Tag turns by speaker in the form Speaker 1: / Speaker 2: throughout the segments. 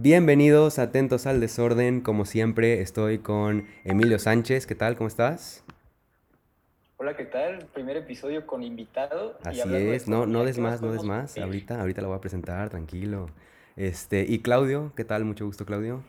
Speaker 1: Bienvenidos, atentos al desorden. Como siempre, estoy con Emilio Sánchez. ¿Qué tal? ¿Cómo estás?
Speaker 2: Hola, ¿qué tal? Primer episodio con invitado.
Speaker 1: Así es, no, no des más, no des más. Ahorita, ahorita lo voy a presentar, tranquilo. Este, y Claudio, ¿qué tal? Mucho gusto, Claudio.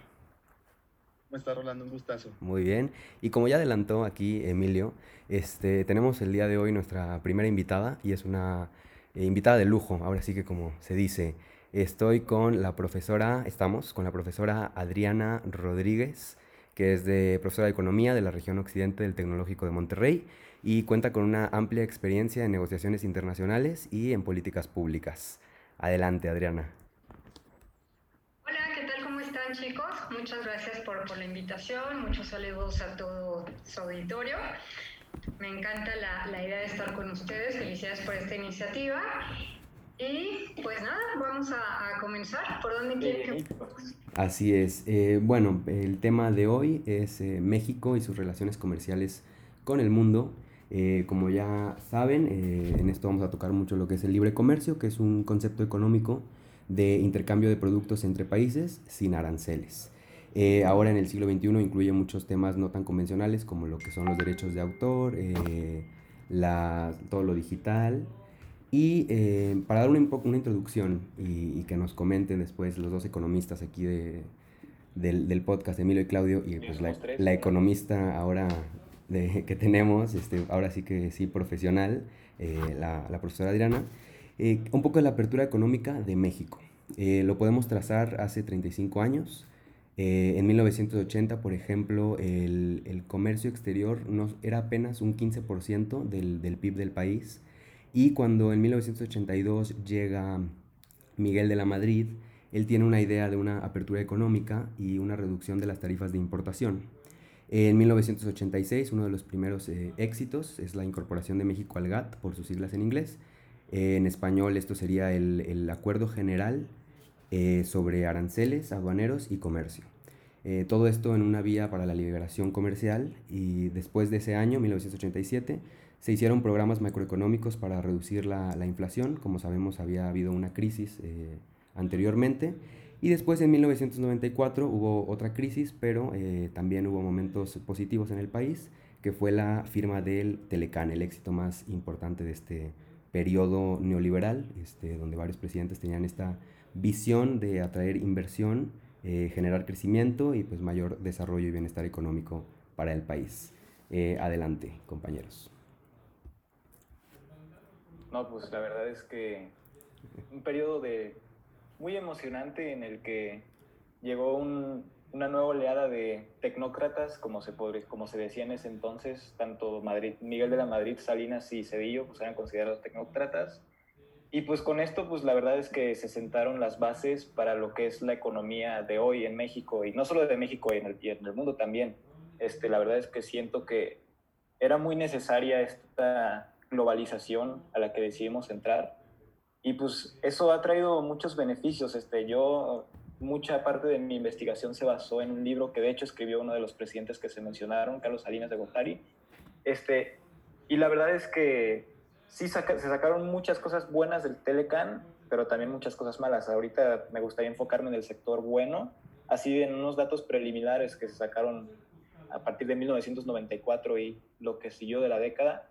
Speaker 3: ¿Cómo está Rolando? Un gustazo.
Speaker 1: Muy bien. Y como ya adelantó aquí Emilio, este, tenemos el día de hoy nuestra primera invitada y es una eh, invitada de lujo, ahora sí que como se dice. Estoy con la profesora, estamos con la profesora Adriana Rodríguez, que es de profesora de Economía de la región occidente del Tecnológico de Monterrey y cuenta con una amplia experiencia en negociaciones internacionales y en políticas públicas. Adelante, Adriana.
Speaker 4: Hola, ¿qué tal? ¿Cómo están chicos? Muchas gracias por, por la invitación, muchos saludos a todo su auditorio. Me encanta la, la idea de estar con ustedes, felicidades por esta iniciativa y pues nada, vamos a, comenzar. ¿Por dónde quieren que
Speaker 1: Así es. Eh, bueno, el tema de hoy es eh, México y sus relaciones comerciales con el mundo. Eh, como ya saben, en esto vamos a tocar mucho lo que es el libre comercio, que es un concepto económico de intercambio de productos entre países sin aranceles. ahora en el siglo XXI incluye muchos temas no tan convencionales como lo que son los derechos de autor, la, todo lo digital, y eh, para dar una, una introducción y, que nos comenten después los dos economistas aquí de, del, del, podcast, Emilio y Claudio, y pues la, la economista ahora de, que tenemos, este, ahora sí que sí profesional, eh, la, la, profesora Adriana, eh, un poco de la apertura económica de México. lo podemos trazar hace 35 años. en 1980, por ejemplo, el, el comercio exterior no, era apenas un 15% del, del PIB del país. Y cuando en 1982 llega Miguel de la Madrid, él tiene una idea de una apertura económica y una reducción de las tarifas de importación. En 1986, uno de los primeros eh, éxitos es la incorporación de México al GATT, por sus siglas en inglés. en español esto sería el, Acuerdo General eh, sobre Aranceles, Aduaneros y Comercio. Eh, todo esto en una vía para la liberación comercial y después de ese año, 1987, se hicieron programas macroeconómicos para reducir la, la inflación, como sabemos había habido una crisis eh, anteriormente, y después en 1994 hubo otra crisis, pero eh, también hubo momentos positivos en el país, que fue la firma del Telecán, el éxito más importante de este periodo neoliberal, este, donde varios presidentes tenían esta visión de atraer inversión, eh, generar crecimiento y pues mayor desarrollo y bienestar económico para el país. adelante, compañeros.
Speaker 2: No, pues la verdad es que un periodo de muy emocionante en el que llegó una nueva oleada de tecnócratas, como se, como se decía en ese entonces, tanto Madrid, Miguel de la Madrid, Salinas y Cedillo, pues eran considerados tecnócratas. Y pues con esto, pues la verdad es que se sentaron las bases para lo que es la economía de hoy en México, y no solo de México, en el, en el mundo también. Este, la verdad es que siento que era muy necesaria esta globalización a la que decidimos entrar. Y pues eso ha traído muchos beneficios. Este, yo, mucha parte de mi investigación se basó en un libro que de hecho escribió uno de los presidentes que se mencionaron, Carlos Salinas de Gortari. Este, y la verdad es que sí se sacaron muchas cosas buenas del Telecan, pero también muchas cosas malas. Ahorita me gustaría enfocarme en el sector bueno, así en unos datos preliminares que se sacaron a partir de 1994 y lo que siguió de la década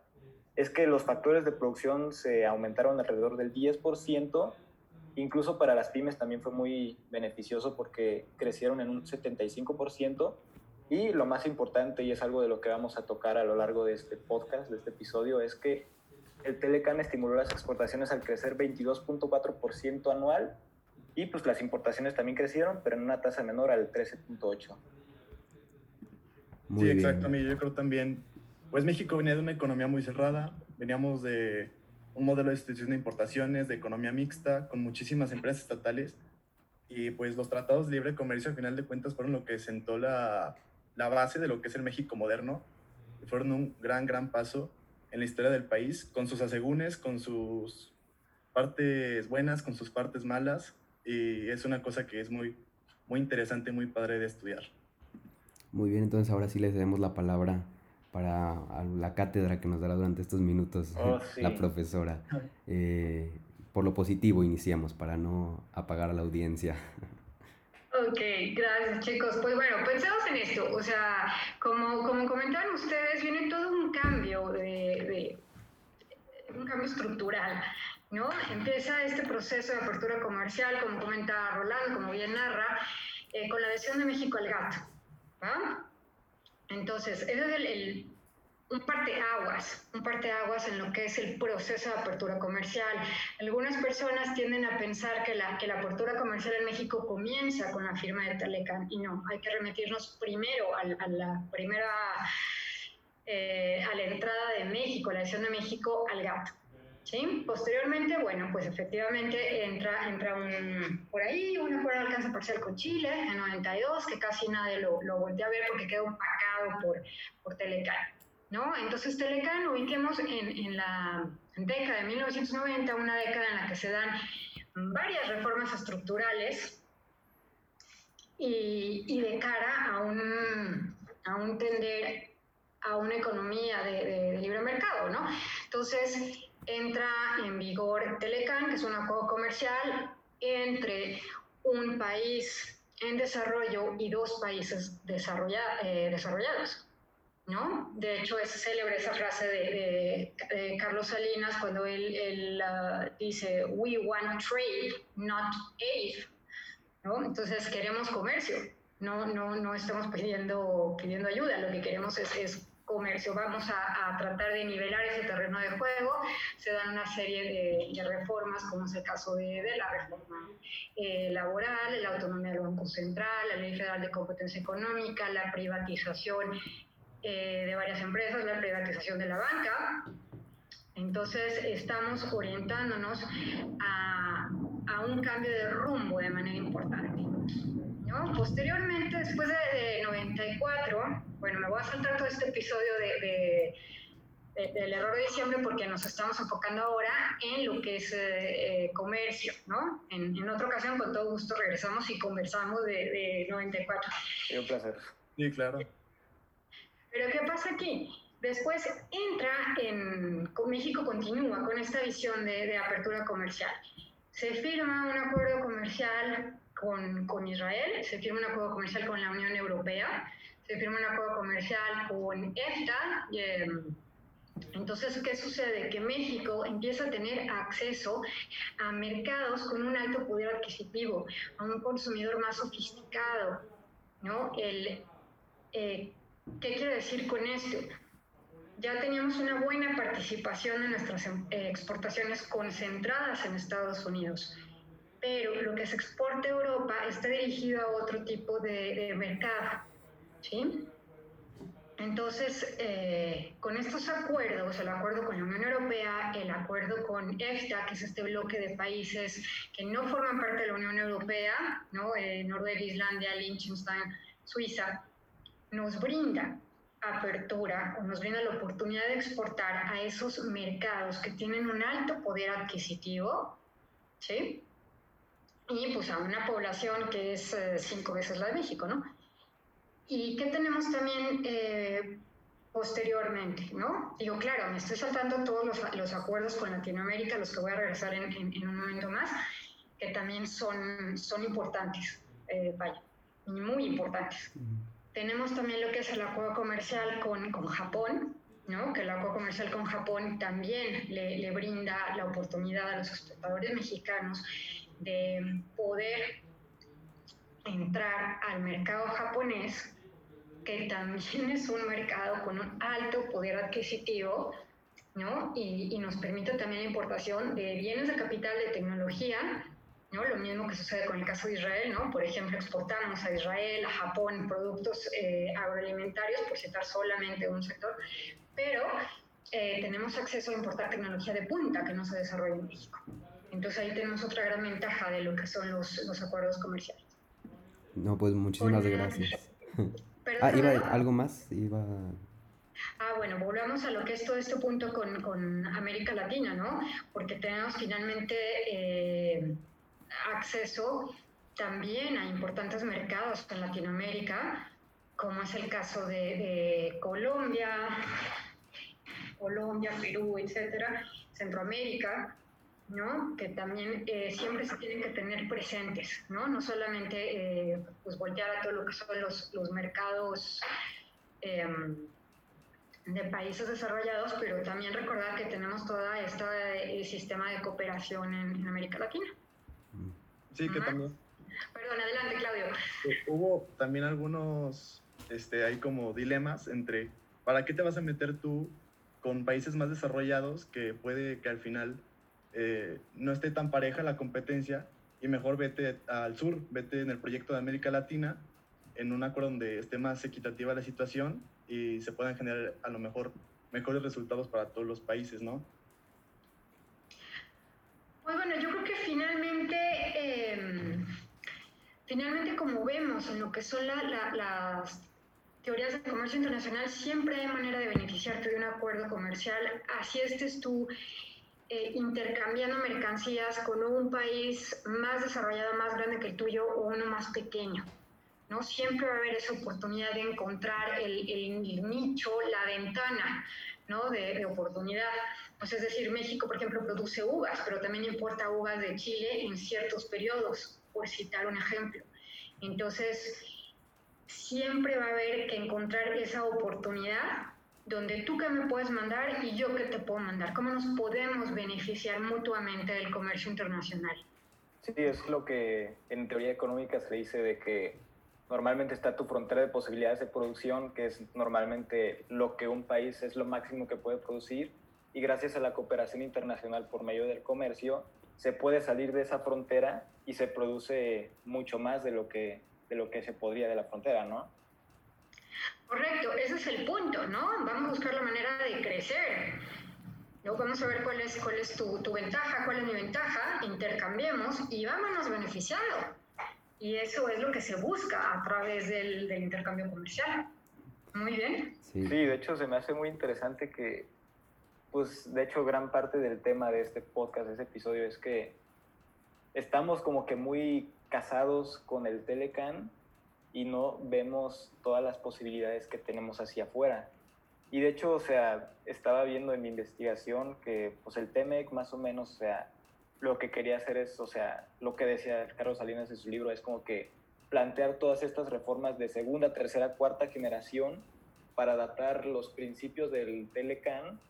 Speaker 2: es que los factores de producción se aumentaron alrededor del 10%, incluso para las pymes también fue muy beneficioso porque crecieron en un 75%, y lo más importante, y es algo de lo que vamos a tocar a lo largo de este podcast, de este episodio, es que el Telecan estimuló las exportaciones al crecer 22.4% anual y pues las importaciones también crecieron, pero en una tasa menor al 13.8%.
Speaker 3: Sí, exacto. Yo creo también pues México venía de una economía muy cerrada, veníamos de un modelo de institución de importaciones, de economía mixta, con muchísimas empresas estatales, y pues los tratados de libre comercio, al final de cuentas, fueron lo que sentó la, la base de lo que es el México moderno, y fueron un gran, gran paso en la historia del país, con sus asegúnes, con sus partes buenas, con sus partes malas, y es una cosa que es muy, muy interesante, muy padre de estudiar.
Speaker 1: Muy bien, entonces ahora sí les damos la palabra para la cátedra que nos dará durante estos minutos oh, la profesora. Eh, por lo positivo iniciamos para no apagar a la audiencia.
Speaker 4: Ok, gracias chicos. Pues bueno, pensemos en esto. O sea, como, como comentaron ustedes, viene todo un cambio de, un cambio estructural. ¿no? Empieza este proceso de apertura comercial, como comenta Rolando, como bien narra, eh, con la adhesión de México al GATT. ¿va? Entonces, ese es el, un parteaguas, un parteaguas en lo que es el proceso de apertura comercial. Algunas personas tienden a pensar que la, que la apertura comercial en México comienza con la firma de Telecan y no, hay que remitirnos primero a, la primera, eh, a la entrada de México, la adhesión de México al GATT. Posteriormente, bueno, pues efectivamente entra, entra un, por ahí un acuerdo de alcance parcial con Chile en 92, que casi nadie lo, lo voltea a ver porque quedó opacado por, por Telecan. ¿no? Entonces Telecan ubiquemos en, en la década de 1990, una década en la que se dan varias reformas estructurales y, y de cara a un, a un tender a una economía de, de, libre mercado, ¿no? Entonces entra en vigor Telecan, que es un acuerdo comercial entre un país en desarrollo y dos países eh, desarrollados. ¿no? De hecho, es célebre esa frase de, Carlos Salinas cuando él, ah, dice, we want trade, not aid, ¿no? Entonces queremos comercio, no, no, no estamos pidiendo, pidiendo ayuda, lo que queremos es, comercio, vamos a, tratar de nivelar ese terreno de juego, se dan una serie de, reformas, como es el caso de, la reforma eh, laboral, la autonomía del Banco Central, la Ley Federal de Competencia Económica, la privatización eh, de varias empresas, la privatización de la banca. Entonces estamos orientándonos a un cambio de rumbo de manera importante. Posteriormente, después de, 94, bueno, me voy a saltar todo este episodio de, del error de diciembre porque nos estamos enfocando ahora en lo que es eh, eh, comercio, ¿no? En, en, otra ocasión, con todo gusto, regresamos y conversamos de, de 94.
Speaker 2: un placer.
Speaker 3: Sí, claro.
Speaker 4: Pero ¿qué pasa aquí? Después entra en, México continúa con esta visión de, apertura comercial. Se firma un acuerdo comercial con, con, Israel, se firma un acuerdo comercial con la Unión Europea, se firma un acuerdo comercial con EFTA. Em, entonces, ¿qué sucede? Que México empieza a tener acceso a mercados con un alto poder adquisitivo, a un consumidor más sofisticado, ¿no? El, eh, ¿Qué quiero decir con esto? Ya teníamos una buena participación en nuestras em, exportaciones concentradas en Estados Unidos, pero lo que se exporta a Europa está dirigido a otro tipo de, mercado. ¿sí? Entonces, eh, con estos acuerdos, el acuerdo con la Unión Europea, el acuerdo con EFTA, que es este bloque de países que no forman parte de la Unión Europea, ¿no? Eh, Noruega, Islandia, Liechtenstein, Suiza, nos brinda apertura o nos brinda la oportunidad de exportar a esos mercados que tienen un alto poder adquisitivo, ¿sí? Y pues a una población que es eh, cinco veces la de México, ¿no? ¿Y qué tenemos también eh, posteriormente, ¿no? Digo, claro, me estoy saltando todos los, los, acuerdos con Latinoamérica, los que voy a regresar en, en, un momento más, que también son, son importantes, eh, vaya, y muy importantes. Tenemos también lo que es el acuerdo comercial con, con Japón, ¿no? que el acuerdo comercial con Japón también le, le, brinda la oportunidad a los exportadores mexicanos de poder entrar al mercado japonés, que también es un mercado con un alto poder adquisitivo, ¿no? y, y nos permite también la importación de bienes de capital de tecnología ¿no? Lo mismo que sucede con el caso de Israel, ¿no? Por ejemplo, exportamos a Israel, a Japón productos eh, agroalimentarios, por citar solamente un sector, pero eh, tenemos acceso a importar tecnología de punta que no se desarrolla en México. Entonces ahí tenemos otra gran ventaja de lo que son los, los acuerdos comerciales.
Speaker 1: No, pues muchísimas gracias. ah, iba algo más, iba...
Speaker 4: Ah, bueno, volvamos a lo que es todo este punto con, con América Latina, ¿no? Porque tenemos finalmente eh, acceso también a importantes mercados en Latinoamérica, como es el caso de, Colombia, Colombia, Perú, etcétera, Centroamérica, ¿no? que también eh, siempre se tienen que tener presentes, no, no solamente eh, pues voltear a todo lo que son los, los mercados em, de países desarrollados, pero también recordar que tenemos todo este sistema de cooperación en, América Latina.
Speaker 3: Sí, que también.
Speaker 4: Perdón, adelante, Claudio.
Speaker 3: Hubo también algunos, este, hay como dilemas entre, ¿para qué te vas a meter tú con países más desarrollados que puede que al final eh, no esté tan pareja la competencia y mejor vete al sur, vete en el proyecto de América Latina, en un acuerdo donde esté más equitativa la situación y se puedan generar a lo mejor mejores resultados para todos los países, ¿no?
Speaker 4: Pues bueno, yo creo que finalmente, em, finalmente como vemos en lo que son las teorías de comercio internacional, siempre hay manera de beneficiarte de un acuerdo comercial, así estés tú eh, intercambiando mercancías con un país más desarrollado, más grande que el tuyo o uno más pequeño. ¿no? Siempre va a haber esa oportunidad de encontrar el, nicho, la ventana ¿no? de, oportunidad. Pues es decir, México, por ejemplo, produce uvas, pero también importa uvas de Chile en ciertos periodos, por citar un ejemplo. Entonces, siempre va a haber que encontrar esa oportunidad donde tú que me puedes mandar y yo que te puedo mandar. ¿Cómo nos podemos beneficiar mutuamente del comercio internacional?
Speaker 2: Sí, es lo que en teoría económica se dice de que normalmente está tu frontera de posibilidades de producción, que es normalmente lo que un país es lo máximo que puede producir, y gracias a la cooperación internacional por medio del comercio, se puede salir de esa frontera y se produce mucho más de lo que, de lo que se podría de la frontera, ¿no?
Speaker 4: Correcto, ese es el punto, ¿no? Vamos a buscar la manera de crecer. ¿no? Vamos a ver cuál es, cuál es tu, tu ventaja, cuál es mi ventaja, intercambiemos y vámonos beneficiando. Y eso es lo que se busca a través del, del intercambio comercial. Muy bien.
Speaker 2: Sí. sí, de hecho se me hace muy interesante que, pues de hecho gran parte del tema de este podcast, de este episodio, es que estamos como que muy casados con el Telecan y no vemos todas las posibilidades que tenemos hacia afuera. Y de hecho, o sea, estaba viendo en mi investigación que pues el TEMEC más o menos, o sea, lo que quería hacer es, o sea, lo que decía Carlos Salinas en su libro, es como que plantear todas estas reformas de segunda, tercera, cuarta generación para adaptar los principios del Telecan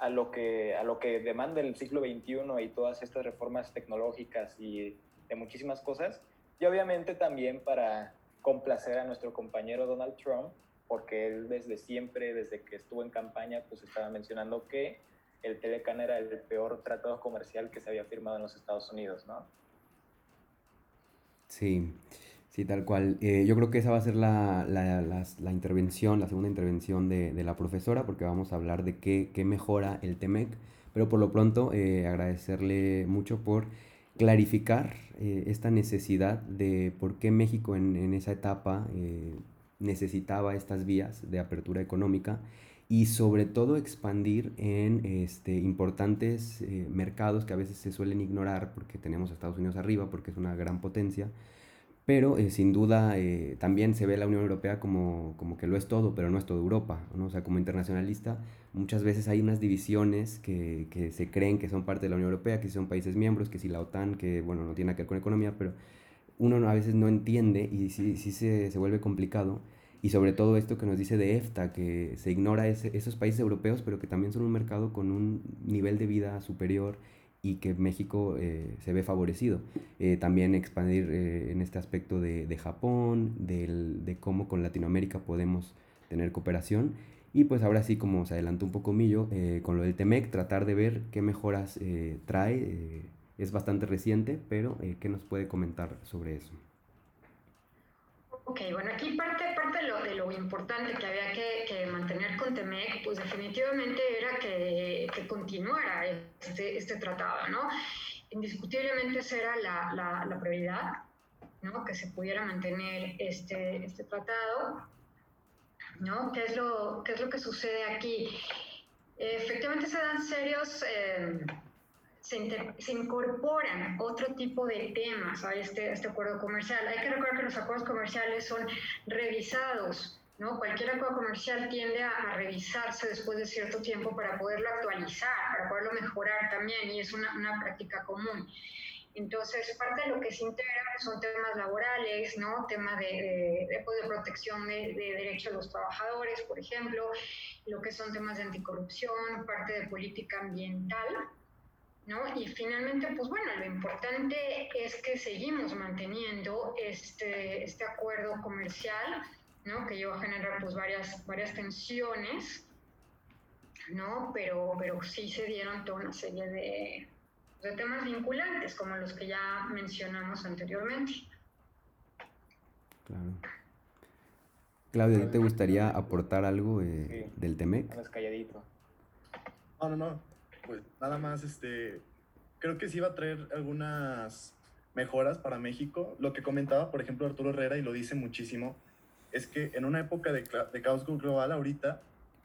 Speaker 2: a lo que, a lo que demanda el siglo XXI y todas estas reformas tecnológicas y de muchísimas cosas. Y obviamente también para complacer a nuestro compañero Donald Trump, porque él desde siempre, desde que estuvo en campaña, pues estaba mencionando que el Telecan era el peor tratado comercial que se había firmado en los Estados Unidos, ¿no?
Speaker 1: Sí, sí, tal cual. Eh, yo creo que esa va a ser la, la, la, intervención, la segunda intervención de, de, la profesora, porque vamos a hablar de qué, qué mejora el TEMEC, pero por lo pronto eh, agradecerle mucho por clarificar eh, esta necesidad de por qué México en, en esa etapa eh, necesitaba estas vías de apertura económica y sobre todo expandir en este, importantes eh, mercados que a veces se suelen ignorar porque tenemos a Estados Unidos arriba, porque es una gran potencia, pero eh, sin duda eh, también se ve la Unión Europea como, como, que lo es todo, pero no es todo Europa, ¿no? O sea, como internacionalista, muchas veces hay unas divisiones que, que, se creen que son parte de la Unión Europea, que son países miembros, que si la OTAN, que bueno, no tiene que ver con economía, pero uno a veces no entiende y sí, sí se, se vuelve complicado. Y sobre todo esto que nos dice de EFTA, que se ignora ese, esos países europeos, pero que también son un mercado con un nivel de vida superior y que México eh, se ve favorecido. Eh, también expandir eh, en este aspecto de, de Japón, del, de cómo con Latinoamérica podemos tener cooperación. Y pues ahora sí, como se adelantó un poco Millo, con lo del TEMEC, tratar de ver qué mejoras trae. es bastante reciente, pero ¿qué nos puede comentar sobre eso?
Speaker 4: Ok, bueno, aquí parte, parte de, lo, de lo importante que había que, que, mantener con Temec, pues definitivamente era que, que continuara este, este, tratado, ¿no? Indiscutiblemente esa era la, la, la, prioridad, ¿no? Que se pudiera mantener este, este tratado, ¿no? ¿Qué es lo, qué es lo que sucede aquí? efectivamente se dan serios... Eh, se, incorporan otro tipo de temas a este, este acuerdo comercial. Hay que recordar que los acuerdos comerciales son revisados ¿no? Cualquier acuerdo comercial tiende a, revisarse después de cierto tiempo para poderlo actualizar, para poderlo mejorar también y es una, práctica común. Entonces, parte de lo que se integra son temas laborales, ¿no? Temas de, de, pues, de protección de, de derechos de los trabajadores, por ejemplo, lo que son temas de anticorrupción, parte de política ambiental, ¿no? Y finalmente, pues bueno, lo importante es que seguimos manteniendo este, este acuerdo comercial, ¿no? Que lleva a generar pues varias, varias tensiones, ¿no? Pero, pero sí se dieron toda una serie de, de temas vinculantes, como los que ya mencionamos anteriormente.
Speaker 1: Claro. Claudia, ¿te gustaría aportar algo eh,
Speaker 2: Sí.
Speaker 1: del TEMEC?
Speaker 2: Calladito.
Speaker 3: No, no, no. Pues nada más, este, creo que sí va a traer algunas mejoras para México. Lo que comentaba, por ejemplo, Arturo Herrera, y lo dice muchísimo, es que en una época de, de caos global ahorita,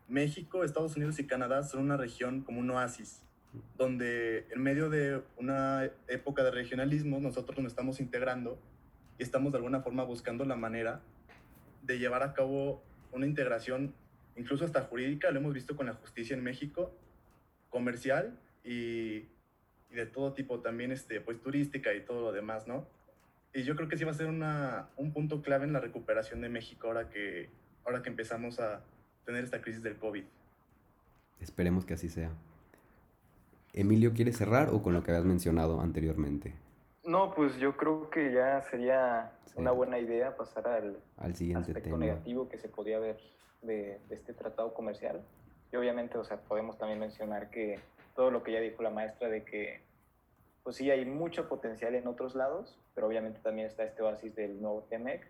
Speaker 3: México, Estados Unidos y Canadá son una región como un oasis, donde en medio de una época de regionalismo nosotros nos estamos integrando y estamos de alguna forma buscando la manera de llevar a cabo una integración, incluso hasta jurídica, lo hemos visto con la justicia en México, comercial y, y de todo tipo, también este, pues turística y todo lo demás, ¿no? Y yo creo que sí va a ser una, un punto clave en la recuperación de México ahora que, ahora que empezamos a tener esta crisis del COVID.
Speaker 1: Esperemos que así sea. Emilio, ¿quieres cerrar o con lo que habías mencionado anteriormente?
Speaker 2: No, pues yo creo que ya sería
Speaker 1: Sí.
Speaker 2: una buena idea pasar al
Speaker 1: Al siguiente
Speaker 2: aspecto
Speaker 1: tema.
Speaker 2: negativo que se podía ver de, de este tratado comercial. Y obviamente, o sea, podemos también mencionar que todo lo que ya dijo la maestra de que, pues sí, hay mucho potencial en otros lados, pero obviamente también está este oasis del nuevo TEMEC,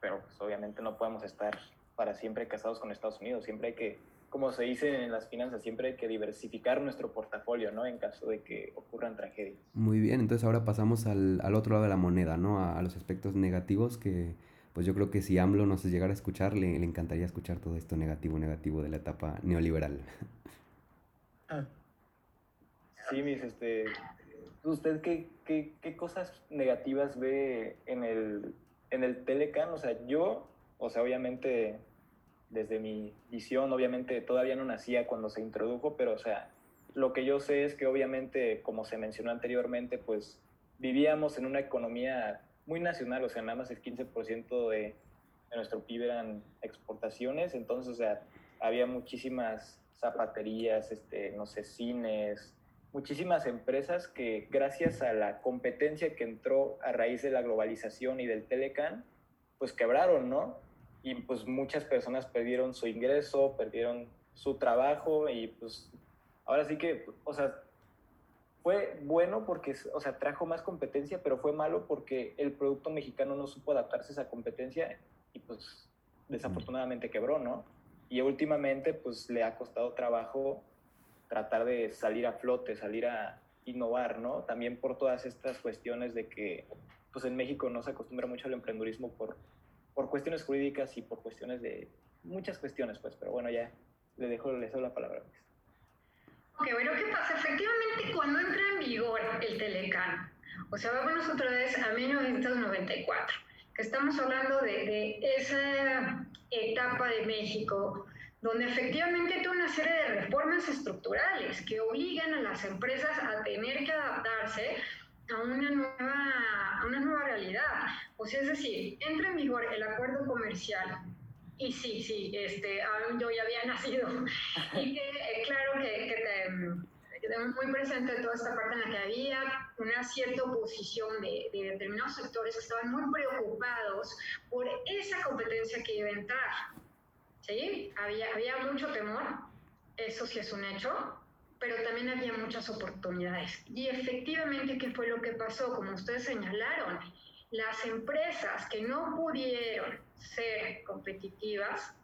Speaker 2: pero pues obviamente no podemos estar para siempre casados con Estados Unidos, siempre hay que, como se dice en las finanzas, siempre hay que diversificar nuestro portafolio, ¿no? En caso de que ocurran tragedias.
Speaker 1: Muy bien, entonces ahora pasamos al, al otro lado de la moneda, ¿no? A, a los aspectos negativos que, pues yo creo que si AMLO nos llegara a escuchar, le, le encantaría escuchar todo esto negativo, negativo de la etapa neoliberal.
Speaker 3: Ah,
Speaker 2: Sí, mis, este, ¿usted qué, qué, qué cosas negativas ve en el, en el Telecan? O sea, yo, o sea, obviamente, desde mi visión, obviamente todavía no nacía cuando se introdujo, pero, o sea, lo que yo sé es que obviamente, como se mencionó anteriormente, pues vivíamos en una economía muy nacional, o sea, nada más el 15% de, de nuestro PIB eran exportaciones, entonces, o sea, había muchísimas zapaterías, este, no sé, cines, muchísimas empresas que gracias a la competencia que entró a raíz de la globalización y del Telecan, pues quebraron, ¿no? Y pues muchas personas perdieron su ingreso, perdieron su trabajo y pues ahora sí que, o sea, fue bueno porque, o sea, trajo más competencia, pero fue malo porque el producto mexicano no supo adaptarse a esa competencia y pues desafortunadamente quebró, ¿no? Y últimamente pues le ha costado trabajo tratar de salir a flote, salir a innovar, ¿no? También por todas estas cuestiones de que pues en México no se acostumbra mucho al emprendurismo por, por cuestiones jurídicas y por cuestiones de muchas cuestiones, pues, pero bueno, ya le dejo, le dejo la palabra.
Speaker 4: Ok, bueno, ¿qué pasa? Efectivamente, cuando entra en vigor el Telecan, o sea, vámonos otra vez a 1994, que estamos hablando de, de esa etapa de México donde efectivamente hay una serie de reformas estructurales que obligan a las empresas a tener que adaptarse a una nueva, a una nueva realidad. O sea, es decir, entra en vigor el acuerdo comercial y sí, sí, este, yo ya había nacido. Y que, eh, claro que, que te, que te muy presente toda esta parte en la que había una cierta oposición de, de determinados sectores que estaban muy preocupados por esa competencia que iba a entrar. ¿Sí? Había, había mucho temor, eso sí es un hecho, pero también había muchas oportunidades. Y efectivamente, ¿qué fue lo que pasó? Como ustedes señalaron, las empresas que no pudieron ser competitivas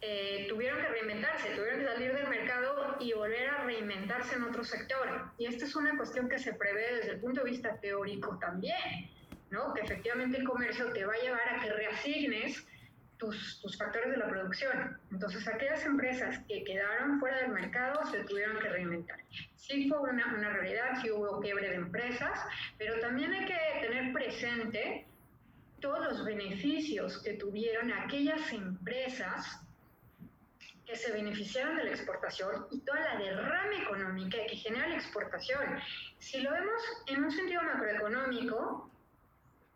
Speaker 4: eh, tuvieron que reinventarse, tuvieron que salir del mercado y volver a reinventarse en otro sector. Y esta es una cuestión que se prevé desde el punto de vista teórico también, ¿no? Que efectivamente el comercio te va a llevar a que reasignes tus, factores de la producción. Entonces, aquellas empresas que quedaron fuera del mercado se tuvieron que reinventar. Sí fue una, una realidad, sí hubo quiebre de empresas, pero también hay que tener presente todos los beneficios que tuvieron aquellas empresas que se beneficiaron de la exportación y toda la derrama económica que genera la exportación. Si lo vemos en un sentido macroeconómico,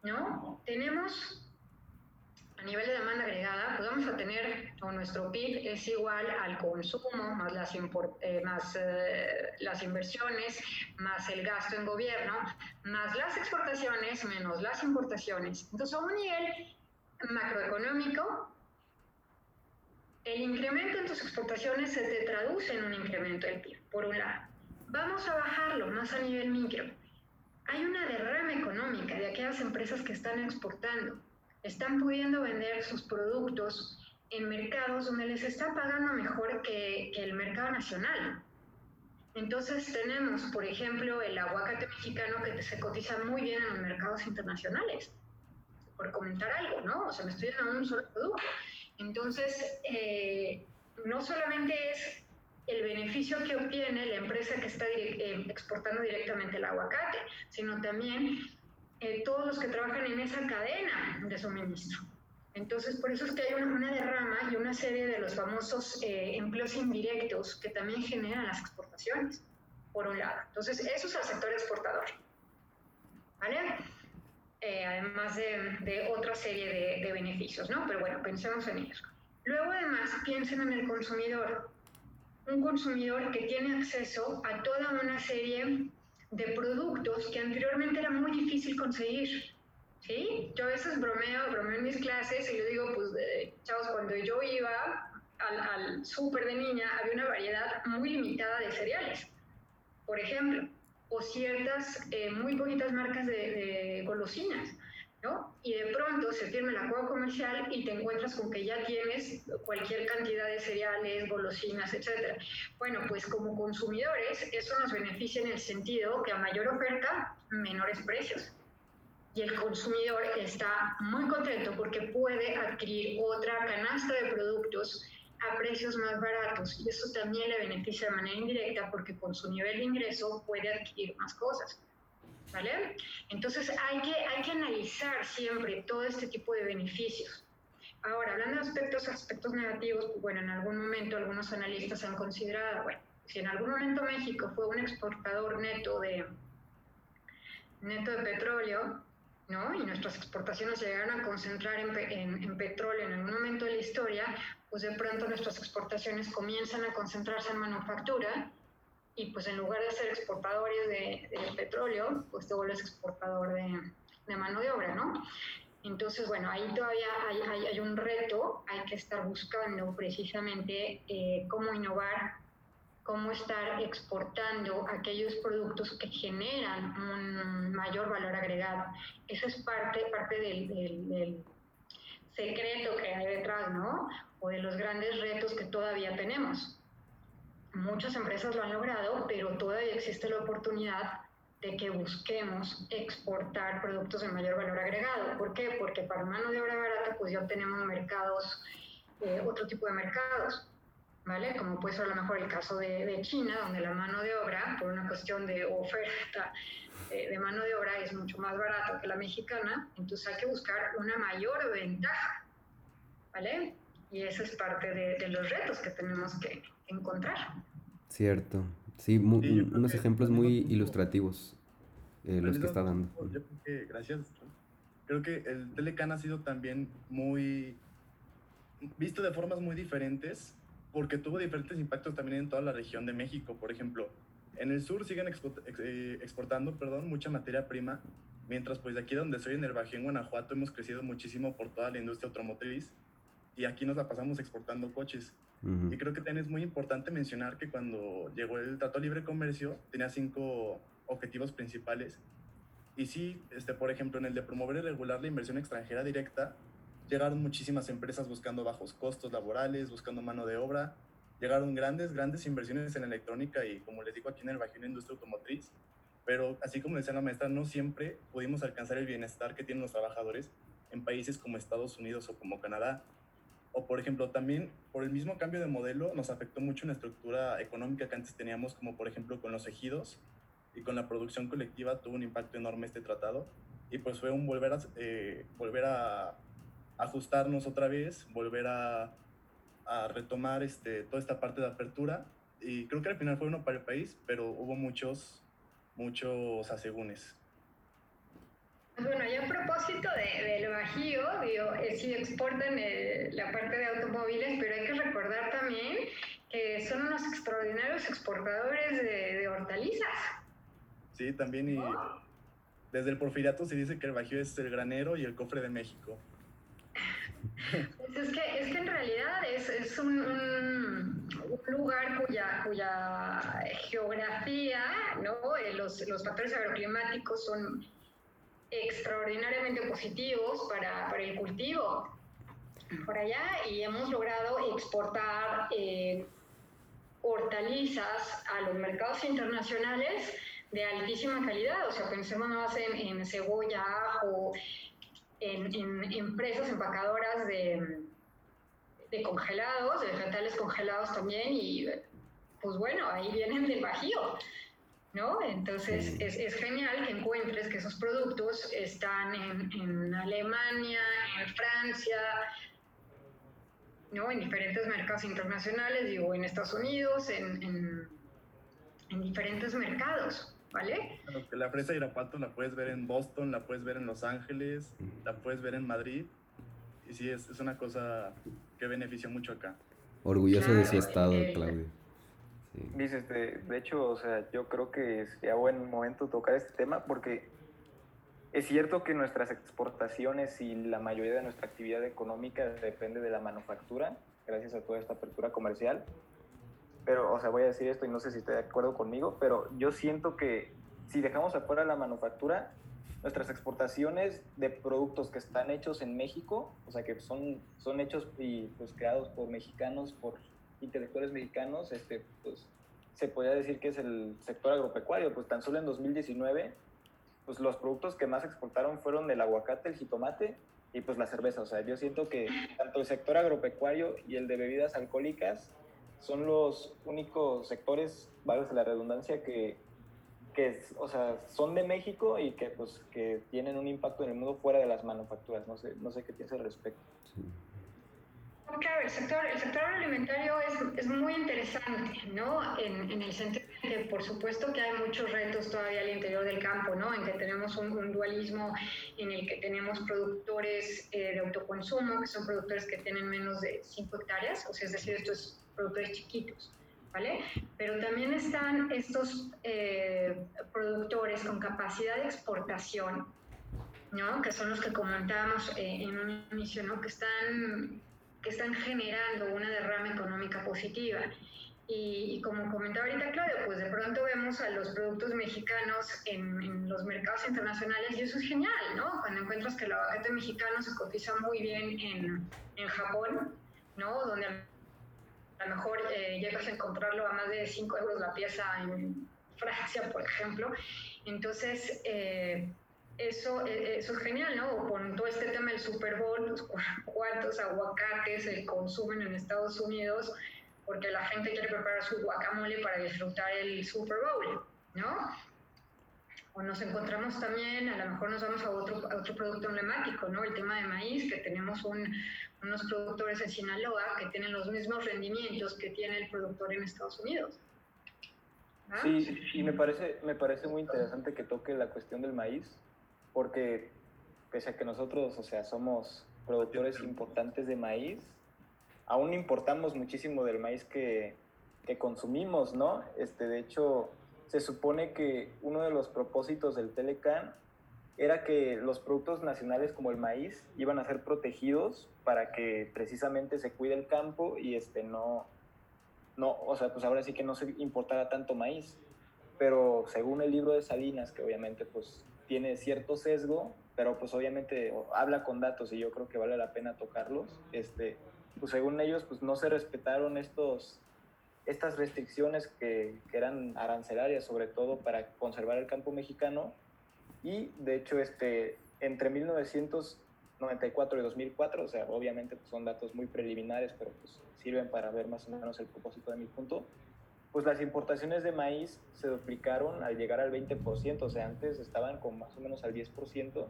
Speaker 4: ¿no? Tenemos a nivel de demanda agregada, pues vamos a tener, o nuestro PIB es igual al consumo, más las, eh, más, eh, las inversiones, más el gasto en gobierno, más las exportaciones, menos las importaciones. Entonces, a un nivel macroeconómico, el incremento en tus exportaciones se te traduce en un incremento del PIB, por un lado. Vamos a bajarlo más a nivel micro. Hay una derrama económica de aquellas empresas que están exportando están pudiendo vender sus productos en mercados donde les está pagando mejor que, el mercado nacional. Entonces tenemos, por ejemplo, el aguacate mexicano que se cotiza muy bien en los mercados internacionales, por comentar algo, ¿no? O sea, me estoy dando un solo producto. Entonces, eh, no solamente es el beneficio que obtiene la empresa que está eh, exportando directamente el aguacate, sino también eh, todos los que trabajan en esa cadena de suministro. Entonces, por eso es que hay una, derrama y una serie de los famosos eh, empleos indirectos que también generan las exportaciones, por un lado. Entonces, eso es el sector exportador. ¿Vale? Eh, además de, de, otra serie de, de, beneficios, ¿no? Pero bueno, pensemos en ellos. Luego, además, piensen en el consumidor. Un consumidor que tiene acceso a toda una serie de productos que anteriormente era muy difícil conseguir. ¿sí? Yo a veces bromeo, bromeo en mis clases y le digo, pues, chavos, cuando yo iba al, al súper de niña había una variedad muy limitada de cereales, por ejemplo, o ciertas eh, muy poquitas marcas de, de golosinas. Y de pronto se firma el acuerdo comercial y te encuentras con que ya tienes cualquier cantidad de cereales, golosinas, etc. Bueno, pues como consumidores eso nos beneficia en el sentido que a mayor oferta, menores precios. Y el consumidor está muy contento porque puede adquirir otra canasta de productos a precios más baratos y eso también le beneficia de manera indirecta porque con su nivel de ingreso puede adquirir más cosas. ¿Vale? Entonces hay que, hay que analizar siempre todo este tipo de beneficios. Ahora, hablando de aspectos, aspectos negativos, bueno, en algún momento algunos analistas han considerado, bueno, si en algún momento México fue un exportador neto de, neto de petróleo, ¿no? Y nuestras exportaciones llegaron a concentrar en, en, en, petróleo en algún momento de la historia, pues de pronto nuestras exportaciones comienzan a concentrarse en manufactura y pues en lugar de ser exportadores de, petróleo, pues te vuelves exportador de, mano de obra, ¿no? Entonces, bueno, ahí todavía hay, hay, un reto, hay que estar buscando precisamente eh, cómo innovar, cómo estar exportando aquellos productos que generan un mayor valor agregado. Eso es parte, parte del, del secreto que hay detrás, ¿no? O de los grandes retos que todavía tenemos muchas empresas lo han logrado, pero todavía existe la oportunidad de que busquemos exportar productos de mayor valor agregado. ¿Por qué? Porque para mano de obra barata, pues ya tenemos mercados, eh, otro tipo de mercados, ¿vale? Como puede ser a lo mejor el caso de, de China, donde la mano de obra, por una cuestión de oferta eh, de mano de obra, es mucho más barata que la mexicana, entonces hay que buscar una mayor ventaja, ¿vale? Y eso es parte de, de los retos que tenemos que encontrar.
Speaker 1: Cierto. Sí, unos ejemplos muy ilustrativos eh, los que está dando.
Speaker 3: Yo creo que, gracias. Creo que el Telecan ha sido también muy visto de formas muy diferentes porque tuvo diferentes impactos también en toda la región de México. Por ejemplo, en el sur siguen eh, exportando perdón, mucha materia prima, mientras pues de aquí donde soy, en el Bajío, en Guanajuato, hemos crecido muchísimo por toda la industria automotriz y aquí nos la pasamos exportando coches. Y creo que también es muy importante mencionar que cuando llegó el Trato Libre Comercio tenía cinco objetivos principales. Y sí, este, por ejemplo, en el de promover y regular la inversión extranjera directa, llegaron muchísimas empresas buscando bajos costos laborales, buscando mano de obra. Llegaron grandes, grandes inversiones en electrónica y, como les digo, aquí en el Bajío, en la industria automotriz. Pero, así como decía la maestra, no siempre pudimos alcanzar el bienestar que tienen los trabajadores en países como Estados Unidos o como Canadá o por ejemplo, también por el mismo cambio de modelo nos afectó mucho la estructura económica que antes teníamos, como por ejemplo con los ejidos y con la producción colectiva tuvo un impacto enorme este tratado. Y pues fue un volver a, eh, volver a ajustarnos otra vez, volver a a retomar este, toda esta parte de apertura y creo que al final fue uno para el país, pero hubo muchos, muchos asegúnes.
Speaker 4: Bueno, y a propósito de, del Bajío, digo, eh, sí exportan eh, la parte de automóviles, pero hay que recordar también que son unos extraordinarios exportadores de, de hortalizas.
Speaker 3: Sí, también y desde el porfiriato se dice que el Bajío es el granero y el cofre de México.
Speaker 4: Pues es, que, es que en realidad es, es un, un, lugar cuya, cuya geografía, ¿no? Eh, los, los factores agroclimáticos son extraordinariamente positivos para, el cultivo por allá y hemos logrado exportar eh, hortalizas a los mercados internacionales de altísima calidad. O sea, pensemos más en, en cebolla, ajo, en, en, empresas empacadoras de, de congelados, de vegetales congelados también y pues bueno, ahí vienen del Bajío. ¿No? Entonces es, es, genial que encuentres que esos productos están en, en, Alemania, en Francia, ¿no? En diferentes mercados internacionales, digo, en Estados Unidos, en, en, en diferentes mercados, ¿vale?
Speaker 3: la fresa irapato la puedes ver en Boston, la puedes ver en Los Ángeles, la puedes ver en Madrid, y sí, es, es una cosa que beneficia mucho acá.
Speaker 1: Orgulloso claro, de su estado, eh, Claudio.
Speaker 2: Sí. Dices, de, hecho, o sea, yo creo que sería buen momento tocar este tema porque es cierto que nuestras exportaciones y la mayoría de nuestra actividad económica depende de la manufactura, gracias a toda esta apertura comercial. Pero, o sea, voy a decir esto y no sé si estoy de acuerdo conmigo, pero yo siento que si dejamos afuera la manufactura, nuestras exportaciones de productos que están hechos en México, o sea, que son, son hechos y pues creados por mexicanos, por intelectuales mexicanos, este, pues se podría decir que es el sector agropecuario, pues tan solo en 2019, pues los productos que más exportaron fueron el aguacate, el jitomate y pues la cerveza, o sea, yo siento que tanto el sector agropecuario y el de bebidas alcohólicas son los únicos sectores, vale la redundancia, que, que o sea, son de México y que pues que tienen un impacto en el mundo fuera de las manufacturas, no sé, no sé qué piensas al respecto. Sí.
Speaker 4: Claro, el sector, el sector alimentario es, es muy interesante, ¿no? En, en, el sentido de que, por supuesto, que hay muchos retos todavía al interior del campo, ¿no? En que tenemos un, un dualismo en el que tenemos productores eh, de autoconsumo, que son productores que tienen menos de 5 hectáreas, o sea, es decir, estos productores chiquitos, ¿vale? Pero también están estos eh, productores con capacidad de exportación, ¿no? Que son los que comentábamos eh, en un inicio, ¿no? Que están que están generando una derrama económica positiva. Y, y, como comentaba ahorita Claudio, pues de pronto vemos a los productos mexicanos en, en, los mercados internacionales y eso es genial, ¿no? Cuando encuentras que el aguacate mexicano se cotiza muy bien en, en Japón, ¿no? Donde a lo mejor eh, llegas a encontrarlo a más de 5 euros la pieza en Francia, por ejemplo. Entonces, eh, eso, eh, eso es genial, ¿no? Con todo este tema del Super Bowl, cuántos aguacates se consumen en Estados Unidos porque la gente quiere preparar su guacamole para disfrutar el Super Bowl, ¿no? O nos encontramos también, a lo mejor nos vamos a otro, a otro producto emblemático, ¿no? El tema de maíz, que tenemos un, unos productores en Sinaloa que tienen los mismos rendimientos que tiene el productor en Estados Unidos.
Speaker 2: ¿Ah? Sí, y me parece, me parece muy interesante que toque la cuestión del maíz, porque pese a que nosotros, o sea, somos productores importantes de maíz, aún importamos muchísimo del maíz que, que consumimos, ¿no? Este, de hecho, se supone que uno de los propósitos del Telecan era que los productos nacionales como el maíz iban a ser protegidos para que precisamente se cuide el campo y este no, no, o sea, pues ahora sí que no se importara tanto maíz. Pero según el libro de Salinas, que obviamente pues tiene cierto sesgo, pero pues obviamente habla con datos y yo creo que vale la pena tocarlos. Este, pues según ellos, pues no se respetaron estos, estas restricciones que, que eran arancelarias, sobre todo para conservar el campo mexicano. Y de hecho, este, entre 1994 y 2004, o sea, obviamente pues son datos muy preliminares, pero pues sirven para ver más o menos el propósito de mi punto, pues las importaciones de maíz se duplicaron al llegar al 20%, o sea, antes estaban con más o menos al 10%,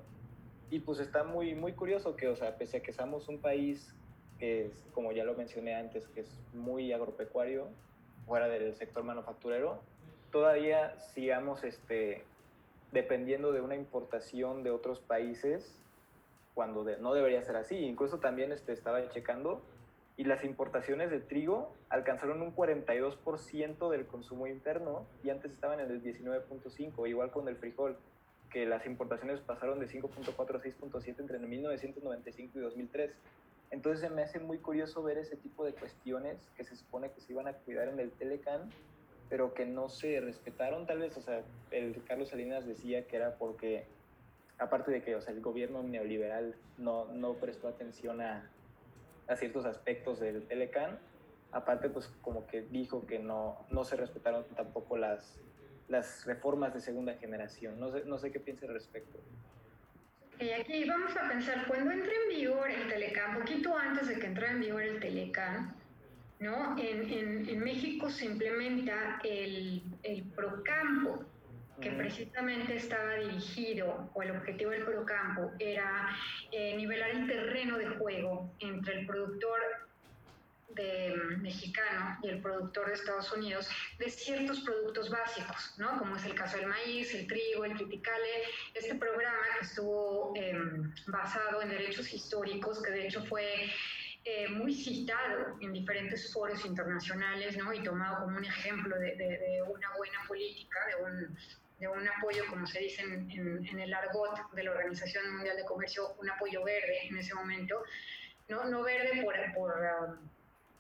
Speaker 2: y pues está muy, muy curioso que, o sea, pese a que somos un país que como ya lo mencioné antes, que es muy agropecuario, fuera del sector manufacturero, todavía sigamos este, dependiendo de una importación de otros países cuando no debería ser así. Incluso también este, estaba checando y las importaciones de trigo alcanzaron un 42% del consumo interno y antes estaban en el 19.5, igual con el frijol, que las importaciones pasaron de 5.4 a 6.7 entre 1995 y 2003. Entonces se me hace muy curioso ver ese tipo de cuestiones que se supone que se iban a cuidar en el Telecan, pero que no se respetaron tal vez, o sea, el Carlos Salinas decía que era porque, aparte de que o sea, el gobierno neoliberal no, no prestó atención a, a ciertos aspectos del Telecan, aparte pues como que dijo que no, no se respetaron tampoco las, las reformas de segunda generación. No sé, no sé qué piensa al respecto.
Speaker 4: Y aquí vamos a pensar, cuando entre en vigor el Telecan, poquito antes de que entre en vigor el Telecan, ¿no? En, en, en México se implementa el, el Procampo, que precisamente estaba dirigido, o el objetivo del Procampo era eh, nivelar el terreno de juego entre el productor de, mm, mexicano y el productor de Estados Unidos de ciertos productos básicos, ¿no? Como es el caso del maíz, el trigo, el criticale. Este programa que estuvo em, basado en derechos históricos, que de hecho fue eh, muy citado en diferentes foros internacionales, ¿no? Y tomado como un ejemplo de, de una buena política, de un, de un apoyo, como se dice en, en, el argot de la Organización Mundial de Comercio, un apoyo verde en ese momento, no, no verde por, por, um,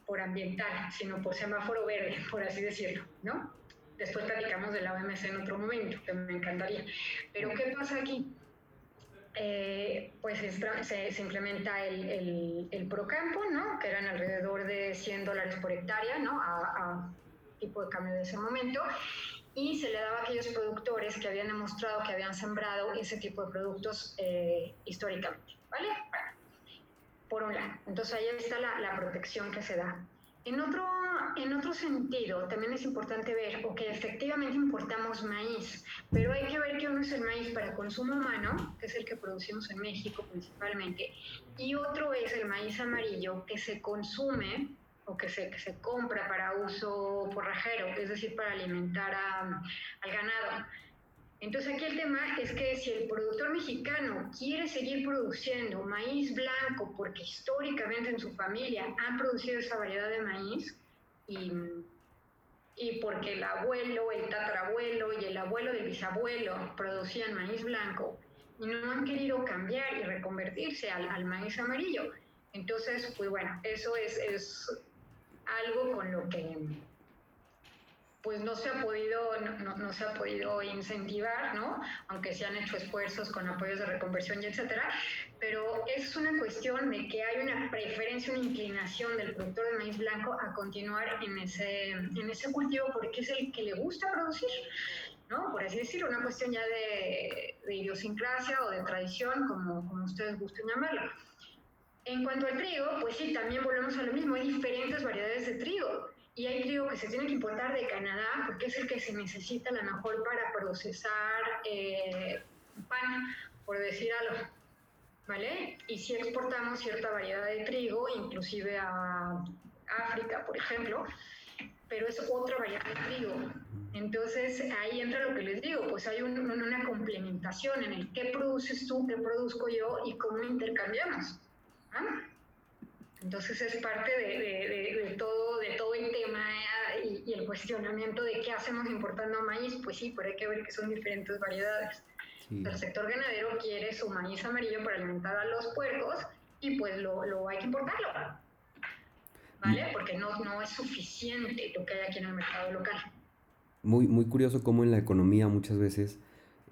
Speaker 4: por ambiental, sino por semáforo verde, por así decirlo, ¿no? Después platicamos de la OMC en otro momento, que me encantaría. Pero ¿qué pasa aquí? Eh, pues se, se, implementa el, el, el, Procampo, ¿no? que eran alrededor de 100 dólares por hectárea, ¿no? a, a tipo de cambio de ese momento, y se le daba a aquellos productores que habían demostrado que habían sembrado ese tipo de productos eh, históricamente, ¿vale? Por un lado. Entonces ahí está la, la, protección que se da. En otro, en otro sentido, también es importante ver, que efectivamente importamos maíz, pero hay que ver que uno es el maíz para consumo humano, que es el que producimos en México principalmente, y otro es el maíz amarillo, que se consume o que se, que se compra para uso forrajero, es decir, para alimentar al ganado. Entonces aquí el tema es que si el productor mexicano quiere seguir produciendo maíz blanco porque históricamente en su familia han producido esa variedad de maíz y, y porque el abuelo, el tatarabuelo y el abuelo del bisabuelo producían maíz blanco y no han querido cambiar y reconvertirse al, al maíz amarillo, entonces, pues bueno, eso es, es algo con lo que pues no se ha podido, no, no, se ha podido incentivar, ¿no? Aunque se han hecho esfuerzos con apoyos de reconversión y etcétera, pero es una cuestión de que hay una preferencia, una inclinación del productor de maíz blanco a continuar en ese, en ese cultivo porque es el que le gusta producir, ¿no? Por así decirlo, una cuestión ya de, de idiosincrasia o de tradición, como, como ustedes gusten llamarlo. En cuanto al trigo, pues sí, también volvemos a lo mismo, hay diferentes variedades de trigo. Y hay trigo que se tiene que importar de Canadá porque es el que se necesita a lo mejor para procesar eh, pan, por decir algo. ¿Vale? Y si exportamos cierta variedad de trigo, inclusive a África, por ejemplo, pero es otra variedad de trigo. Entonces ahí entra lo que les digo, pues hay una complementación en el qué produces tú, qué produzco yo y cómo intercambiamos. Entonces es parte de, todo, de todo el tema y, el cuestionamiento de qué hacemos importando maíz, pues sí, pero hay que ver que son diferentes variedades. El sector ganadero quiere su maíz amarillo para alimentar a los puercos y pues lo, hay que importarlo. ¿Vale? Porque no, no es suficiente lo que hay aquí en el mercado local.
Speaker 1: Muy, muy curioso cómo en la economía muchas veces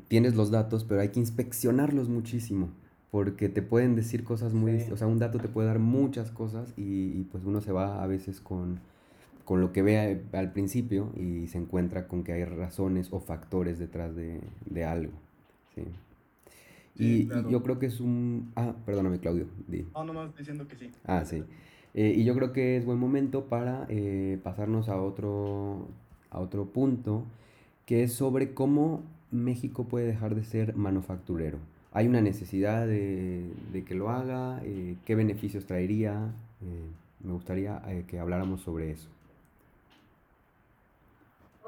Speaker 1: tienes los datos, pero hay que inspeccionarlos muchísimo porque te pueden decir cosas muy, o sea, un dato te puede dar muchas cosas y, pues uno se va a veces con, con, lo que ve al principio y se encuentra con que hay razones o factores detrás de, de algo. ¿sí? y, yo creo que es un... Ah, perdóname Claudio.
Speaker 3: Di. No, no, no, diciendo que sí.
Speaker 1: Ah, sí. Eh, y yo creo que es buen momento para eh, pasarnos a otro, a otro punto, que es sobre cómo México puede dejar de ser manufacturero. ¿Hay una necesidad de, que lo haga? Eh, ¿Qué beneficios traería? Eh, me gustaría que habláramos sobre eso.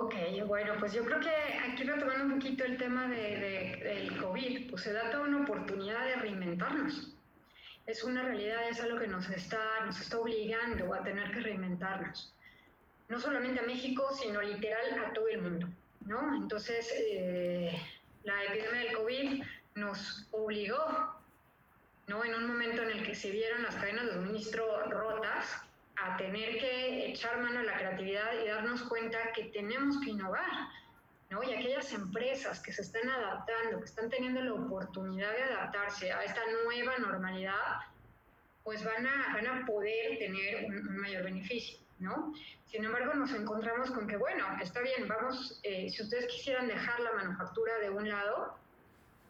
Speaker 4: Ok, bueno, pues yo creo que aquí retomando un poquito el tema de, del COVID, pues se da toda una oportunidad de reinventarnos. Es una realidad, es algo que nos está, nos está obligando a tener que reinventarnos. No solamente a México, sino literal a todo el mundo, ¿no? Entonces, eh, la epidemia del COVID nos obligó, ¿no? En un momento en el que se vieron las cadenas de suministro rotas, a tener que echar mano a la creatividad y darnos cuenta que tenemos que innovar, ¿no? Y aquellas empresas que se están adaptando, que están teniendo la oportunidad de adaptarse a esta nueva normalidad, pues van a, van a poder tener un, mayor beneficio, ¿no? Sin embargo, nos encontramos con que, bueno, está bien, vamos, eh, si ustedes quisieran dejar la manufactura de un lado,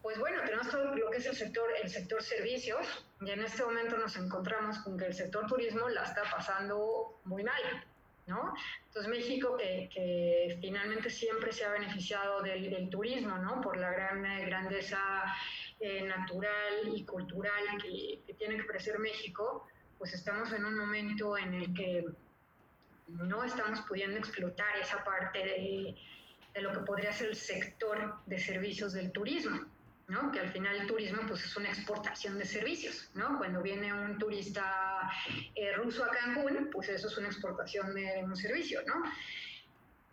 Speaker 4: pues bueno, tenemos todo lo que es el sector, el sector servicios y en este momento nos encontramos con que el sector turismo la está pasando muy mal, ¿no? Entonces México, que, finalmente siempre se ha beneficiado del, turismo, ¿no? Por la gran grandeza eh, natural y cultural que, tiene que ofrecer México, pues estamos en un momento en el que no estamos pudiendo explotar esa parte de lo que podría ser el sector de servicios del turismo. Que al final el turismo pues, es una exportación de servicios. ¿no? Cuando viene un turista eh, ruso a Cancún, pues eso es una exportación de un servicio. ¿no?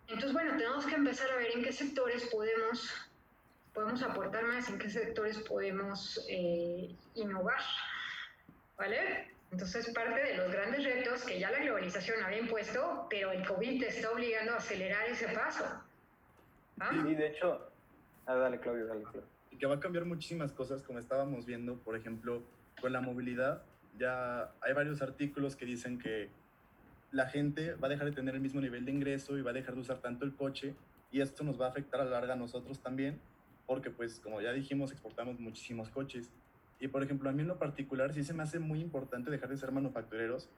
Speaker 4: Entonces, bueno, tenemos que empezar a ver en qué sectores podemos, podemos aportar más, en qué sectores podemos eh, innovar. ¿Vale? Entonces, parte de los grandes retos que ya la globalización había impuesto, pero el COVID te está obligando a acelerar ese paso.
Speaker 2: ¿Ah? Sí, de hecho, ah, dale, Claudio, dale, Claudio
Speaker 3: que va a cambiar muchísimas cosas, como estábamos viendo, por ejemplo, con la movilidad. Ya hay varios artículos que dicen que la gente va a dejar de tener el mismo nivel de ingreso y va a dejar de usar tanto el coche y esto nos va a afectar a la larga a nosotros también, porque pues como ya dijimos, exportamos muchísimos coches. Y por ejemplo, a mí en lo particular sí se me hace muy importante dejar de ser manufactureros,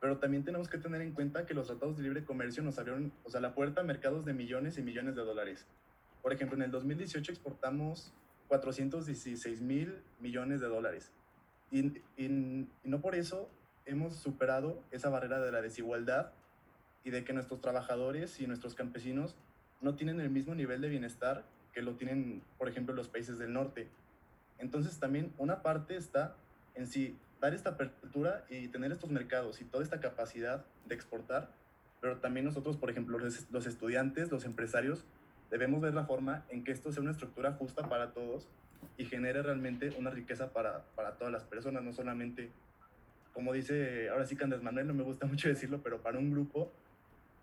Speaker 3: pero también tenemos que tener en cuenta que los tratados de libre comercio nos abrieron, o sea, la puerta a mercados de millones y millones de dólares. Por ejemplo, en el 2018 exportamos 416 mil millones de dólares. Y, no por eso hemos superado esa barrera de la desigualdad y de que nuestros trabajadores y nuestros campesinos no tienen el mismo nivel de bienestar que lo tienen, por ejemplo, los países del norte. Entonces también una parte está en sí dar esta apertura y tener estos mercados y toda esta capacidad de exportar, pero también nosotros, por ejemplo, los estudiantes, los empresarios, debemos ver la forma en que esto sea una estructura justa para todos y genere realmente una riqueza para, para todas las personas, no solamente, como dice, ahora sí que Andrés Manuel, no me gusta mucho decirlo, pero para un grupo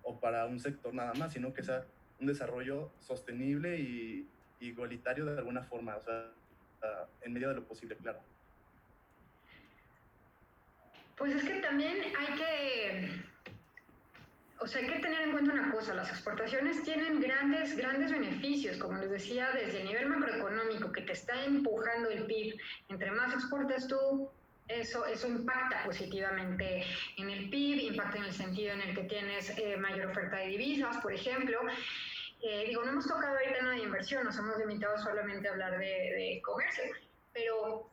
Speaker 3: o para un sector nada más, sino que sea un desarrollo sostenible y, igualitario de alguna forma, o sea, en medio de lo posible, claro.
Speaker 4: Pues es que también hay que o sea, hay que tener en cuenta una cosa, las exportaciones tienen grandes, grandes beneficios, como les decía, desde el nivel macroeconómico que te está empujando el PIB. Entre más exportas tú, eso, eso impacta positivamente en el PIB, impacta en el sentido en el que tienes eh, mayor oferta de divisas, por ejemplo. Eh, digo, no hemos tocado ahorita nada de inversión, nos hemos limitado solamente a hablar de, comercio, pero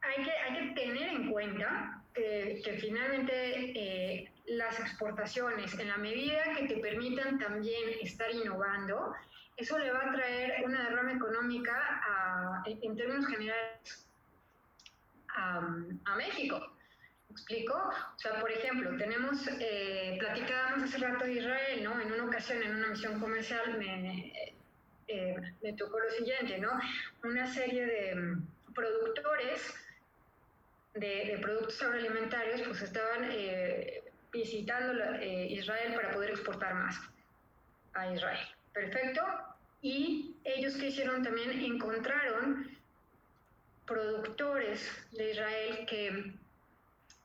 Speaker 4: hay que, hay que tener en cuenta que finalmente eh, las exportaciones, en la medida que te permitan también estar innovando, eso le va a traer una derrama económica en, términos generales a, México. ¿Me explico? O sea, por ejemplo, tenemos, eh, hace rato de Israel, ¿no? En una ocasión, en una misión comercial, me, eh, me tocó lo siguiente, ¿no? Una serie de mm, productores de, productos agroalimentarios, pues estaban eh, visitando eh, Israel para poder exportar más a Israel. Perfecto. Y ellos que hicieron también encontraron productores de Israel que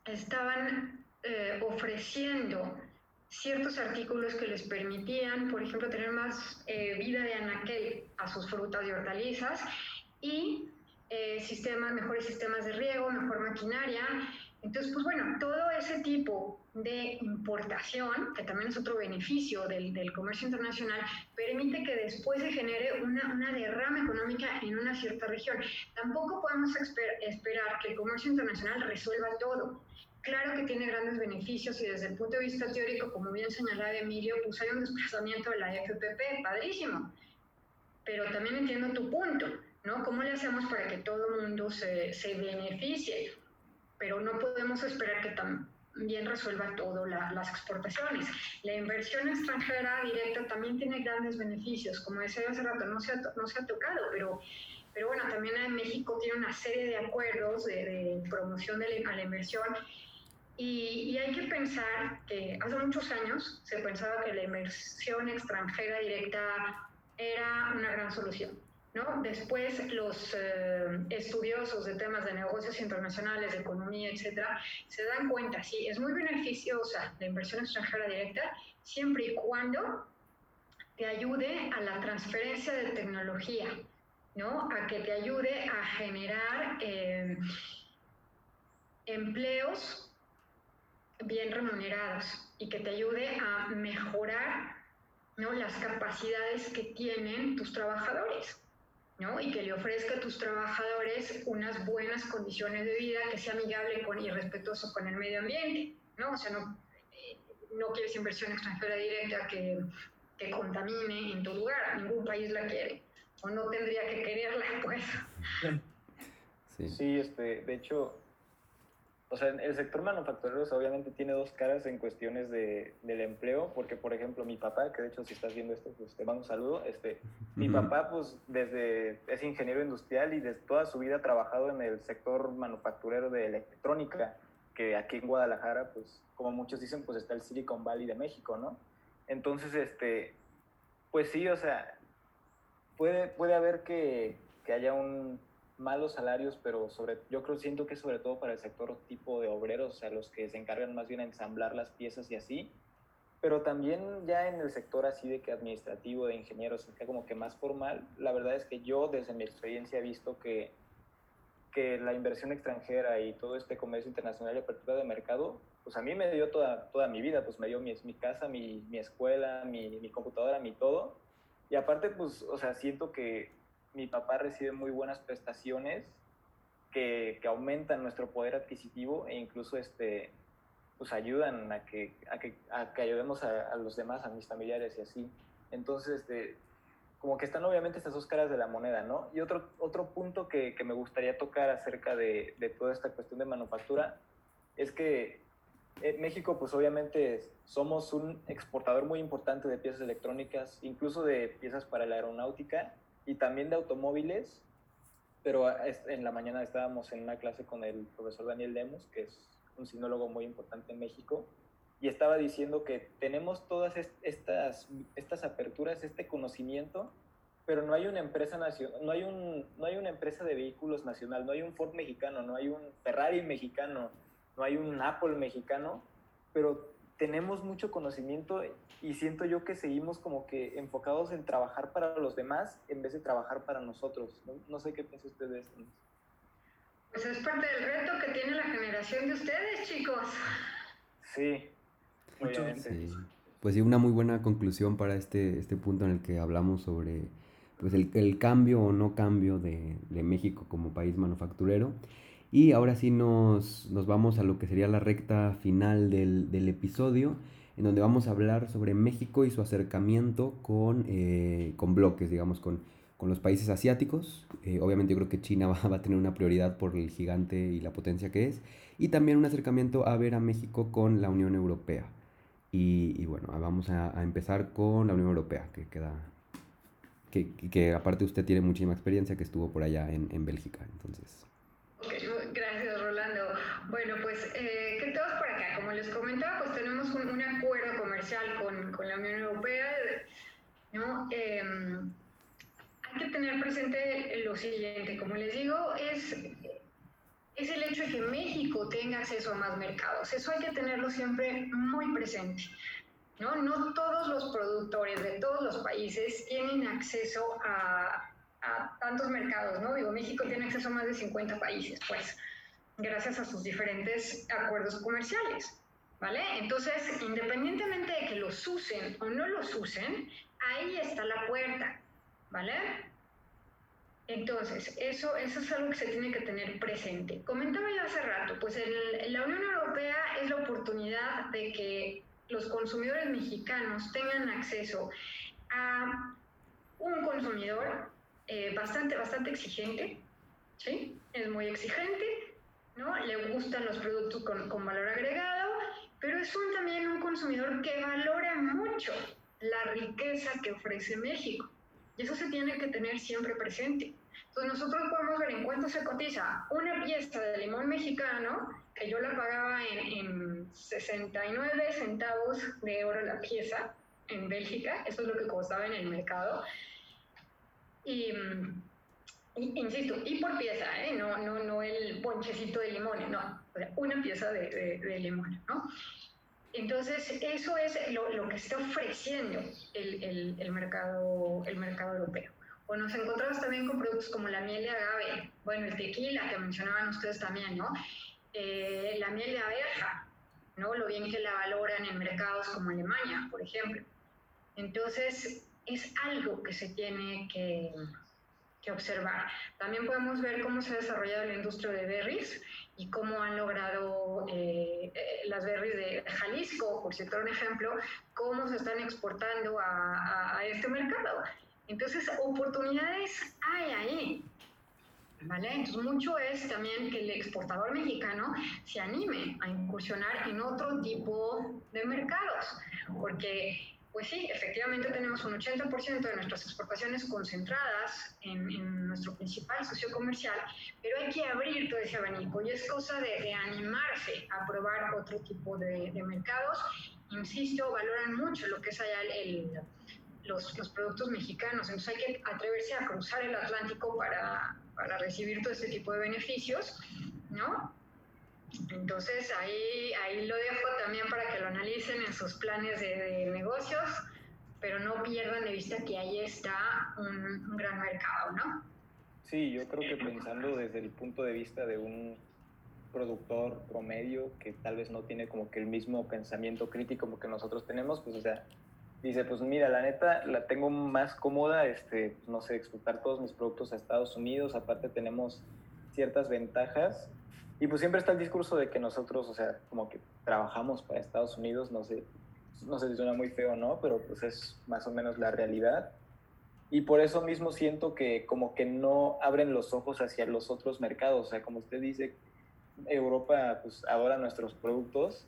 Speaker 4: estaban eh, ofreciendo ciertos artículos que les permitían, por ejemplo, tener más eh, vida de anaquel a sus frutas y hortalizas y sistemas, mejores sistemas de riego, mejor maquinaria, Entonces, pues bueno, todo ese tipo de importación, que también es otro beneficio del, comercio internacional, permite que después se genere una, una, derrama económica en una cierta región. Tampoco podemos esperar que el comercio internacional resuelva todo. Claro que tiene grandes beneficios y desde el punto de vista teórico, como bien señalaba Emilio, pues hay un desplazamiento de la FPP, padrísimo. Pero también entiendo tu punto, ¿no? ¿Cómo le hacemos para que todo mundo se beneficie? Pero no podemos esperar que también resuelva todo la, las exportaciones. La inversión extranjera directa también tiene grandes beneficios, como decía hace rato, no se ha, no se ha tocado, pero pero bueno, también en México tiene una serie de acuerdos de, de promoción de la, a la inversión y, y, hay que pensar que hace muchos años se pensaba que la inversión extranjera directa era una gran solución. ¿No? Después los eh, estudiosos de temas de negocios internacionales, de economía, etcétera, se dan cuenta, sí, es muy beneficiosa la inversión extranjera directa siempre y cuando te ayude a la transferencia de tecnología, ¿no? A que te ayude a generar eh, empleos bien remunerados y que te ayude a mejorar ¿no? las capacidades que tienen tus trabajadores. ¿No? y que le ofrezca a tus trabajadores unas buenas condiciones de vida, que sea amigable con, y respetuoso con el medio ambiente. ¿no? O sea, no, no quieres inversión extranjera directa que, que contamine en tu lugar, ningún país la quiere, o no tendría que quererla, pues.
Speaker 2: Sí, sí este, de hecho, o sea, el sector manufacturero obviamente tiene dos caras en cuestiones de, del empleo, porque por ejemplo mi papá, que de hecho si estás viendo esto, pues te mando un saludo, este, mi papá pues desde, es ingeniero industrial y desde toda su vida ha trabajado en el sector manufacturero de electrónica, que aquí en Guadalajara, pues como muchos dicen, pues está el Silicon Valley de México, ¿no? Entonces, este, pues sí, o sea, puede, puede haber que, que haya un malos salarios, pero sobre, yo creo, siento que sobre todo para el sector tipo de obreros, o sea, los que se encargan más bien a ensamblar las piezas y así, pero también ya en el sector así de que administrativo, de ingenieros, que como que más formal, la verdad es que yo desde mi experiencia he visto que, que la inversión extranjera y todo este comercio internacional y apertura de mercado, pues a mí me dio toda, toda mi vida, pues me dio mi, mi casa, mi, mi escuela, mi, mi computadora, mi todo. Y aparte, pues, o sea, siento que mi papá recibe muy buenas prestaciones que, que aumentan nuestro poder adquisitivo e incluso este, pues ayudan a que, a que, a que ayudemos a, los demás, a mis familiares y así. Entonces, este, como que están obviamente estas dos caras de la moneda, ¿no? Y otro, otro punto que, que me gustaría tocar acerca de, de, toda esta cuestión de manufactura es que en México, pues obviamente somos un exportador muy importante de piezas electrónicas, incluso de piezas para la aeronáutica, y también de automóviles, pero en la mañana estábamos en una clase con el profesor Daniel Demos, que es un sinólogo muy importante en México, y estaba diciendo que tenemos todas estas, estas aperturas, este conocimiento, pero no hay una empresa nacional, no hay un, no hay una empresa de vehículos nacional, no hay un Ford mexicano, no hay un Ferrari mexicano, no hay un Apple mexicano, pero tenemos mucho conocimiento y siento yo que seguimos como que enfocados en trabajar para los demás en vez de trabajar para nosotros. No, no sé qué piensa usted de esto.
Speaker 4: Pues es parte del reto que tiene la generación de ustedes, chicos.
Speaker 2: Sí, obviamente.
Speaker 1: Sí. Pues sí, una muy buena conclusión para este, este punto en el que hablamos sobre pues el, el cambio o no cambio de, de México como país manufacturero. Y ahora sí nos, nos, vamos a lo que sería la recta final del, del, episodio, en donde vamos a hablar sobre México y su acercamiento con, eh, con bloques, digamos, con, con, los países asiáticos. Eh, obviamente yo creo que China va, va, a tener una prioridad por el gigante y la potencia que es. Y también un acercamiento a ver a México con la Unión Europea. Y, y bueno, vamos a, a, empezar con la Unión Europea, que queda... Que, que aparte usted tiene muchísima experiencia, que estuvo por allá en, en Bélgica, entonces...
Speaker 4: Bueno, pues, eh, ¿qué todos por acá? Como les comentaba, pues tenemos un, un acuerdo comercial con, con, la Unión Europea, ¿no? Eh, hay que tener presente lo siguiente, como les digo, es, es el hecho de que México tenga acceso a más mercados. Eso hay que tenerlo siempre muy presente. ¿no? no todos los productores de todos los países tienen acceso a, a tantos mercados, ¿no? Digo, México tiene acceso a más de 50 países, pues, gracias a sus diferentes acuerdos comerciales. ¿Vale? Entonces, independientemente de que los usen o no los usen, ahí está la puerta, ¿vale? Entonces, eso, eso es algo que se tiene que tener presente. Comentaba yo hace rato, pues la Unión Europea es la oportunidad de que los consumidores mexicanos tengan acceso a un consumidor eh, bastante, bastante exigente, ¿sí? Es muy exigente, ¿no? Le gustan los productos con, con valor agregado, pero es un, también un consumidor que valora mucho la riqueza que ofrece México. Y eso se tiene que tener siempre presente. Entonces nosotros podemos ver en cuánto se cotiza una pieza de limón mexicano, que yo la pagaba en, en 69 centavos de oro la pieza en Bélgica, eso es lo que costaba en el mercado. Y, insisto, y por pieza, ¿eh? no, no, no el ponchecito de limón, no, una pieza de, de, limón, ¿no? Entonces, eso es lo, lo que está ofreciendo el, el, el, mercado, el mercado europeo. O nos encontramos también con productos como la miel de agave, bueno, el tequila que mencionaban ustedes también, ¿no? Eh, la miel de abeja, ¿no? Lo bien que la valoran en mercados como Alemania, por ejemplo. Entonces, es algo que se tiene que, que observar. También podemos ver cómo se ha desarrollado la industria de berries y cómo han logrado eh, eh, las berries de Jalisco, por citar un ejemplo, cómo se están exportando a, a, este mercado. Entonces, oportunidades hay ahí. ¿Vale? Entonces, mucho es también que el exportador mexicano se anime a incursionar en otro tipo de mercados, porque pues sí, efectivamente tenemos un 80% de nuestras exportaciones concentradas en, nuestro principal socio comercial, pero hay que abrir todo ese abanico y es cosa de, animarse a probar otro tipo de, mercados. Insisto, valoran mucho lo que es allá el, los, los, productos mexicanos, entonces hay que atreverse a cruzar el Atlántico para, para recibir todo este tipo de beneficios, ¿no? Entonces ahí, ahí lo dejo también para que lo analicen en sus planes de, negocios, pero no pierdan de vista que ahí está un, gran mercado, ¿no?
Speaker 2: Sí, yo creo que pensando desde el punto de vista de un productor promedio que tal vez no tiene como que el mismo pensamiento crítico como que nosotros tenemos, pues o sea, dice, pues mira, la neta la tengo más cómoda, este, pues, no sé, exportar todos mis productos a Estados Unidos, aparte tenemos ciertas ventajas y pues siempre está el discurso de que nosotros, o sea, como que trabajamos para Estados Unidos, no sé, no sé si suena muy feo o no, pero pues es más o menos la realidad. Y por eso mismo siento que como que no abren los ojos hacia los otros mercados. O sea, como usted dice, Europa pues adora nuestros productos,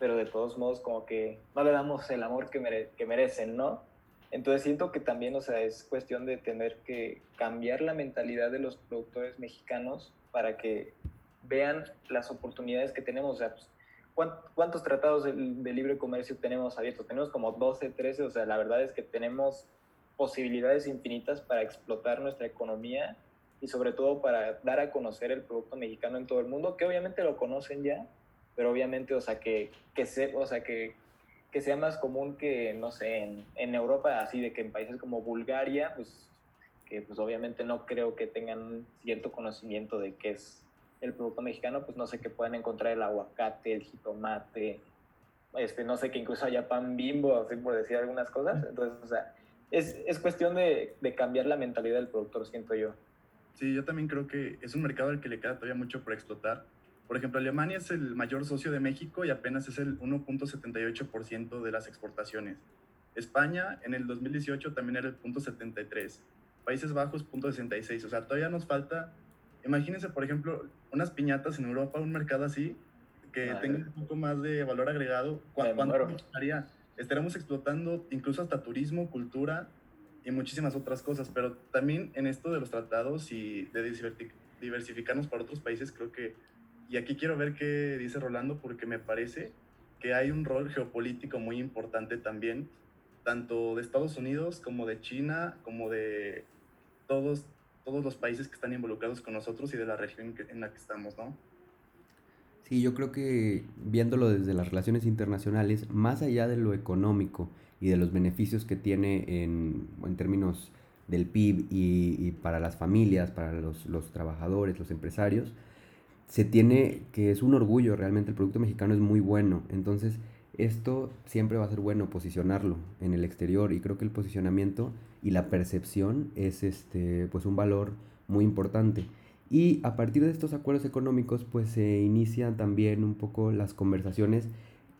Speaker 2: pero de todos modos como que no le damos el amor que, que merecen, ¿no? Entonces siento que también, o sea, es cuestión de tener que cambiar la mentalidad de los productores mexicanos para que vean las oportunidades que tenemos. O sea, pues, ¿cuántos tratados de, libre comercio tenemos abiertos? Tenemos como 12, 13, o sea, la verdad es que tenemos posibilidades infinitas para explotar nuestra economía y sobre todo para dar a conocer el producto mexicano en todo el mundo, que obviamente lo conocen ya, pero obviamente, o sea, que, que, se, o sea, que, que sea más común que, no sé, en, en Europa, así de que en países como Bulgaria, pues que pues obviamente no creo que tengan cierto conocimiento de qué es el producto mexicano, pues no sé que pueden encontrar el aguacate, el jitomate, este, no sé que incluso haya pan bimbo, así por decir algunas cosas. Entonces, o sea, es, es cuestión de, de, cambiar la mentalidad del productor, siento yo.
Speaker 3: Sí, yo también creo que es un mercado al que le queda todavía mucho por explotar. Por ejemplo, Alemania es el mayor socio de México y apenas es el 1.78% de las exportaciones. España en el 2018 también era el 0.73. Países Bajos 0.66. O sea, todavía nos falta Imagínense, por ejemplo, unas piñatas en Europa, un mercado así, que tenga un poco más de valor agregado. ¿Cuánto estaría? Estaremos explotando incluso hasta turismo, cultura y muchísimas otras cosas, pero también en esto de los tratados y de diversificarnos para otros países, creo que, y aquí quiero ver qué dice Rolando, porque me parece que hay un rol geopolítico muy importante también, tanto de Estados Unidos como de China, como de todos, todos los países que están involucrados con nosotros y de la región en la que estamos, ¿no?
Speaker 1: Sí, yo creo que viéndolo desde las relaciones internacionales, más allá de lo económico y de los beneficios que tiene en, en términos del PIB y, para las familias, para los, los, trabajadores, los empresarios, se tiene, que es un orgullo realmente, el producto mexicano es muy bueno, entonces esto siempre va a ser bueno posicionarlo en el exterior y creo que el posicionamiento y la percepción es este pues un valor muy importante. Y a partir de estos acuerdos económicos pues se inician también un poco las conversaciones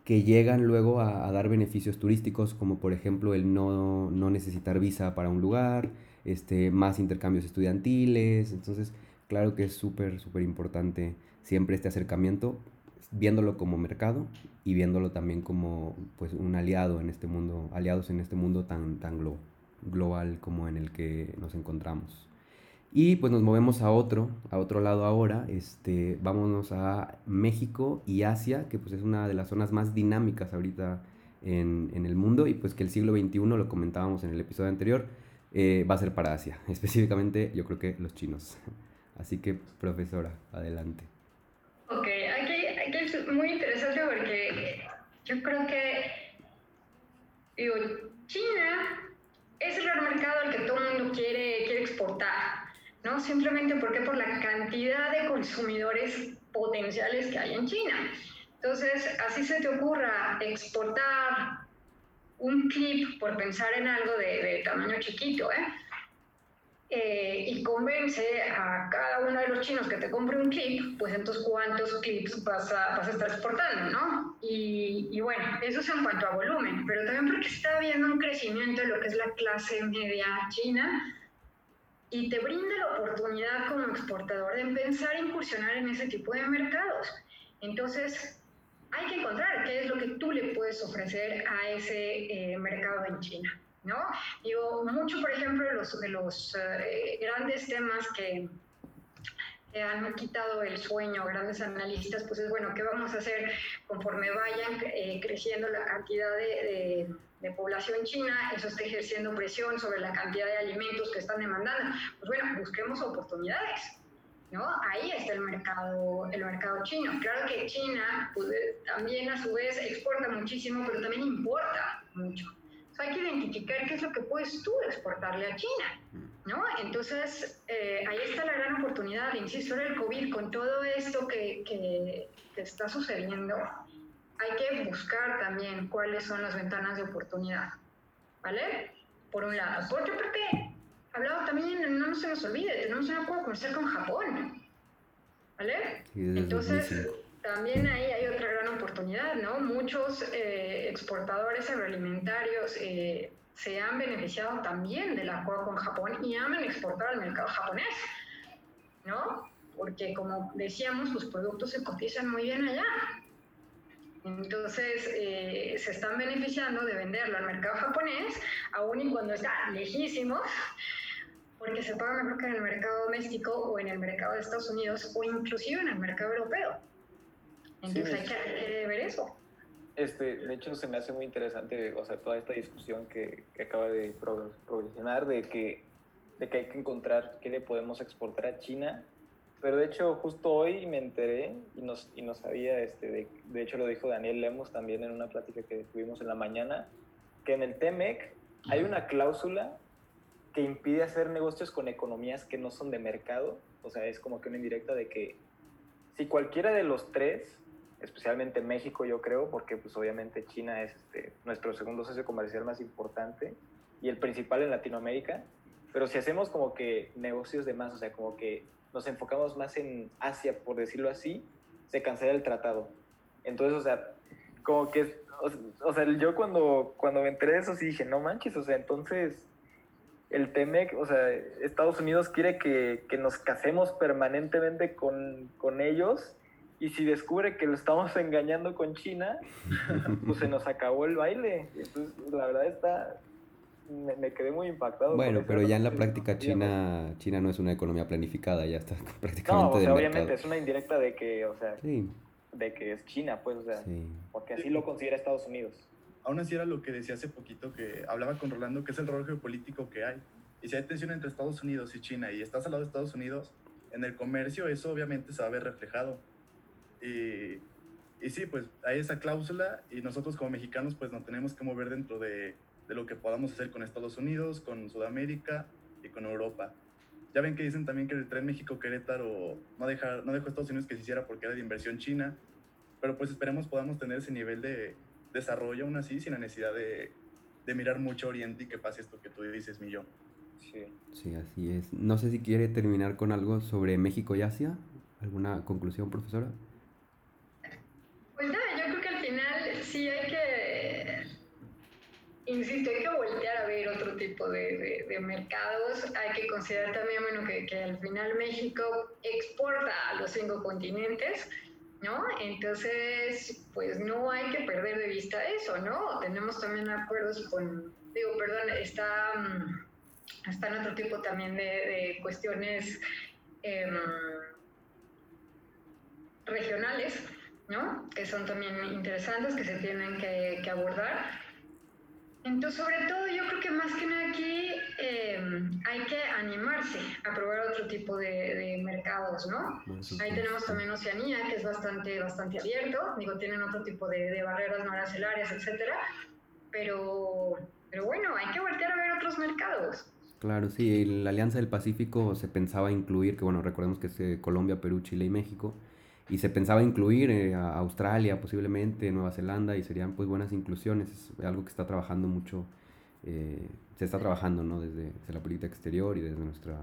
Speaker 1: que llegan luego a, dar beneficios turísticos como por ejemplo el no, no necesitar visa para un lugar, este, más intercambios estudiantiles, entonces claro que es súper, súper importante siempre este acercamiento viéndolo como mercado y viéndolo también como pues un aliado en este mundo, aliados en este mundo tan, tan global como en el que nos encontramos. Y pues nos movemos a otro, a otro lado ahora, este, vámonos a México y Asia, que pues es una de las zonas más dinámicas ahorita en, en el mundo y pues que el siglo XXI, lo comentábamos en el episodio anterior, eh, va a ser para Asia, específicamente yo creo que los chinos. Así que, profesora, adelante.
Speaker 4: Muy interesante porque yo creo que, digo, China es el mercado al que todo el mundo quiere, quiere exportar, ¿no? Simplemente porque por la cantidad de consumidores potenciales que hay en China. Entonces, así se te ocurra exportar un clip, por pensar en algo de, de tamaño chiquito, ¿eh? Eh, y convence a cada uno de los chinos que te compre un clip, pues entonces cuántos clips vas a, vas a estar exportando, ¿no? Y, y, bueno, eso es en cuanto a volumen, pero también porque está habiendo un crecimiento de lo que es la clase media china y te brinda la oportunidad como exportador de empezar a incursionar en ese tipo de mercados. Entonces, hay que encontrar qué es lo que tú le puedes ofrecer a ese eh, mercado en China. ¿No? Digo, mucho, por ejemplo, de los, los eh, grandes temas que, han quitado el sueño grandes analistas, pues es bueno, ¿qué vamos a hacer conforme vayan eh, creciendo la cantidad de, de, población china? Eso está ejerciendo presión sobre la cantidad de alimentos que están demandando. Pues bueno, busquemos oportunidades. ¿No? Ahí está el mercado, el mercado chino. Claro que China pues, también a su vez exporta muchísimo, pero también importa mucho hay que identificar qué es lo que puedes tú exportarle a China, ¿no? Entonces, eh, ahí está la gran oportunidad, insisto, en el COVID, con todo esto que, que, está sucediendo, hay que buscar también cuáles son las ventanas de oportunidad, ¿vale? Por un lado. Por otra parte, hablado también, no se nos olvide, tenemos un acuerdo comercial con Japón, ¿vale? Entonces también ahí hay otra gran oportunidad, ¿no? Muchos eh, exportadores agroalimentarios eh, se han beneficiado también del acuerdo con Japón y aman exportar al mercado japonés, ¿no? Porque como decíamos, sus productos se cotizan muy bien allá. Entonces, eh, se están beneficiando de venderlo al mercado japonés, aun y cuando está lejísimo, porque se paga mejor que en el mercado doméstico o en el mercado de Estados Unidos o inclusive en el mercado europeo. Entonces hay que, ver eso.
Speaker 2: Este, de hecho, se me hace muy interesante, o sea, toda esta discusión que, que acaba de progresionar de que, de que hay que encontrar qué le podemos exportar a China. Pero de hecho, justo hoy me enteré y no y nos sabía, este, de, de, hecho lo dijo Daniel Lemos también en una plática que tuvimos en la mañana, que en el TEMEC hay una cláusula que impide hacer negocios con economías que no son de mercado. O sea, es como que una indirecta de que si cualquiera de los tres especialmente México, yo creo, porque pues obviamente China es este, nuestro segundo socio comercial más importante y el principal en Latinoamérica. Pero si hacemos como que negocios de más, o sea, como que nos enfocamos más en Asia, por decirlo así, se cancela el tratado. Entonces, o sea, como que, o, sea, yo cuando, cuando me enteré de eso sí dije, no manches, o sea, entonces el TEMEC, o sea, Estados Unidos quiere que, que nos casemos permanentemente con, con ellos y si descubre que lo estamos engañando con China, pues se nos acabó el baile. Entonces, la verdad está, me, quedé muy impactado.
Speaker 1: Bueno, pero ya en la práctica China, China no es una economía planificada, ya está prácticamente no, o
Speaker 2: sea, obviamente es una indirecta de que, o sea, de que es China, pues, o sea, porque así lo considera Estados Unidos.
Speaker 3: Aún así era lo que decía hace poquito, que hablaba con Rolando, que es el rol geopolítico que hay. Y si hay tensión entre Estados Unidos y China y estás al lado de Estados Unidos, en el comercio eso obviamente se va a ver reflejado y, y sí, pues hay esa cláusula y nosotros como mexicanos pues nos tenemos que mover dentro de, de, lo que podamos hacer con Estados Unidos, con Sudamérica y con Europa. Ya ven que dicen también que el tren México-Querétaro no, deja, no dejó a Estados Unidos que se hiciera porque era de inversión china, pero pues esperemos podamos tener ese nivel de desarrollo aún así sin la necesidad de, de mirar mucho Oriente y que pase esto que tú dices, Millón.
Speaker 1: Sí. sí, así es. No sé si quiere terminar con algo sobre México y Asia. ¿Alguna conclusión, profesora?
Speaker 4: Pues nada, yo creo que al final sí hay que, insisto, hay que voltear a ver otro tipo de, mercados. Hay que considerar también, bueno, que, al final México exporta a los cinco continentes. ¿no? Entonces, pues no hay que perder de vista eso, ¿no? Tenemos también acuerdos con, digo, perdón, está, mm, están otro tipo también de, cuestiones em, regionales, ¿no? Que son también interesantes, que se tienen que, que abordar. Entonces, sobre todo, yo creo que más que nada aquí em, hay que animarse a probar otro tipo de, mercados, ¿no? Ahí tenemos también Oceanía, que es bastante, bastante abierto, digo, tienen otro tipo de, barreras no arancelarias, etcétera, pero, pero bueno, hay que voltear a ver otros mercados.
Speaker 1: Claro, sí, la Alianza del Pacífico se pensaba incluir, que bueno, recordemos que es eh, Colombia, Perú, Chile y México, y se pensaba incluir eh, a Australia posiblemente, Nueva Zelanda y serían pues buenas inclusiones, es algo que está trabajando mucho, eh, se está trabajando ¿no? desde, la política exterior y desde nuestra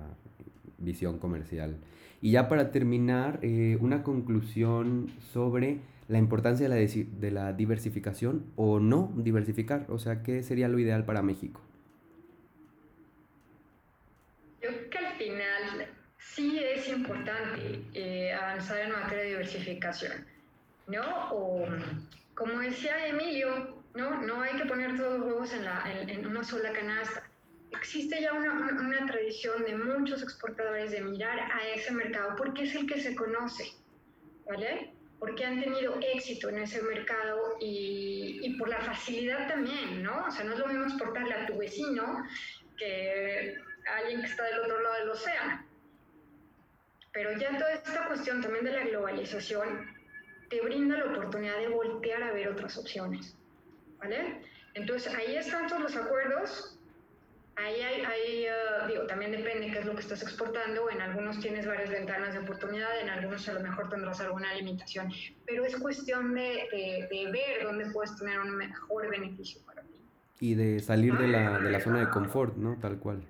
Speaker 1: visión comercial. Y ya para terminar, eh, una conclusión sobre la importancia de la, de la diversificación o no diversificar, o sea, ¿qué sería lo ideal para México?
Speaker 4: sí es importante avanzar en materia de diversificación, ¿no? O, como decía Emilio, ¿no? No hay que poner todos los huevos en, una sola canasta. Existe ya una, una, tradición de muchos exportadores de mirar a ese mercado porque es el que se conoce, ¿vale? Porque han tenido éxito en ese mercado y, y por la facilidad también, ¿no? O sea, no es lo mismo exportarle a tu vecino que a alguien que está del otro lado del océano. Pero ya toda esta cuestión también de la globalización te brinda la oportunidad de voltear a ver otras opciones. ¿Vale? Entonces ahí están todos los acuerdos. Ahí hay, uh, digo, también depende qué es lo que estás exportando. En algunos tienes varias ventanas de oportunidad, en algunos a lo mejor tendrás alguna limitación. Pero es cuestión de, de, ver dónde puedes tener un mejor beneficio para ti.
Speaker 1: Y de salir de la, de la zona de confort, ¿no? Tal cual.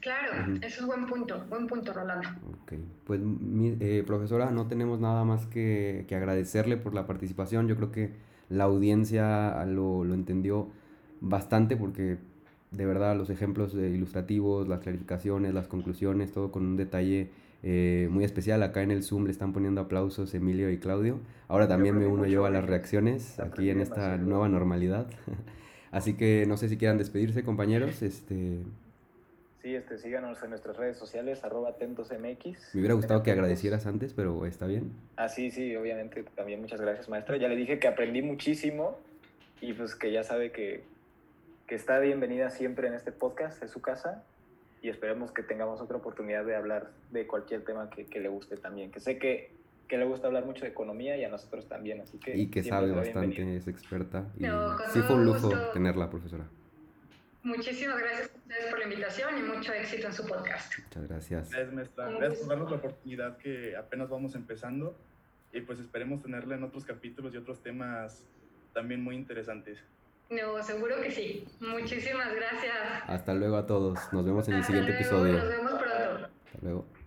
Speaker 4: Claro, eso es buen punto, buen punto, Rolando.
Speaker 1: Ok, pues eh, profesora, no tenemos nada más que, que, agradecerle por la participación. Yo creo que la audiencia lo, lo entendió bastante porque de verdad los ejemplos ilustrativos, las clarificaciones, las conclusiones, todo con un detalle eh, muy especial. Acá en el Zoom le están poniendo aplausos Emilio y Claudio. Ahora también me uno yo a las reacciones aquí en esta nueva normalidad. Así que no sé si quieran despedirse, compañeros. Este,
Speaker 2: Sí, este, síganos en nuestras redes sociales, arroba atentosmx.
Speaker 1: Me hubiera gustado que agradecieras antes, pero está bien.
Speaker 2: Ah, sí, sí, obviamente. También muchas gracias, maestra. Ya le dije que aprendí muchísimo y pues que ya sabe que, que está bienvenida siempre en este podcast, es su casa. Y esperemos que tengamos otra oportunidad de hablar de cualquier tema que, que le guste también. Que sé que, que, le gusta hablar mucho de economía y a nosotros también, así que...
Speaker 1: Y que sabe bastante, es experta. Y sí fue un lujo tenerla, profesora.
Speaker 4: Muchísimas gracias a ustedes por la invitación y mucho éxito en su podcast.
Speaker 1: Muchas gracias.
Speaker 3: Gracias, Gracias por darnos la oportunidad que apenas vamos empezando y pues esperemos tenerla en otros capítulos y otros temas también muy interesantes.
Speaker 4: No, seguro que sí. Muchísimas gracias.
Speaker 1: Hasta luego a todos. Nos vemos en el siguiente episodio.
Speaker 4: Nos vemos pronto.
Speaker 1: Hasta luego.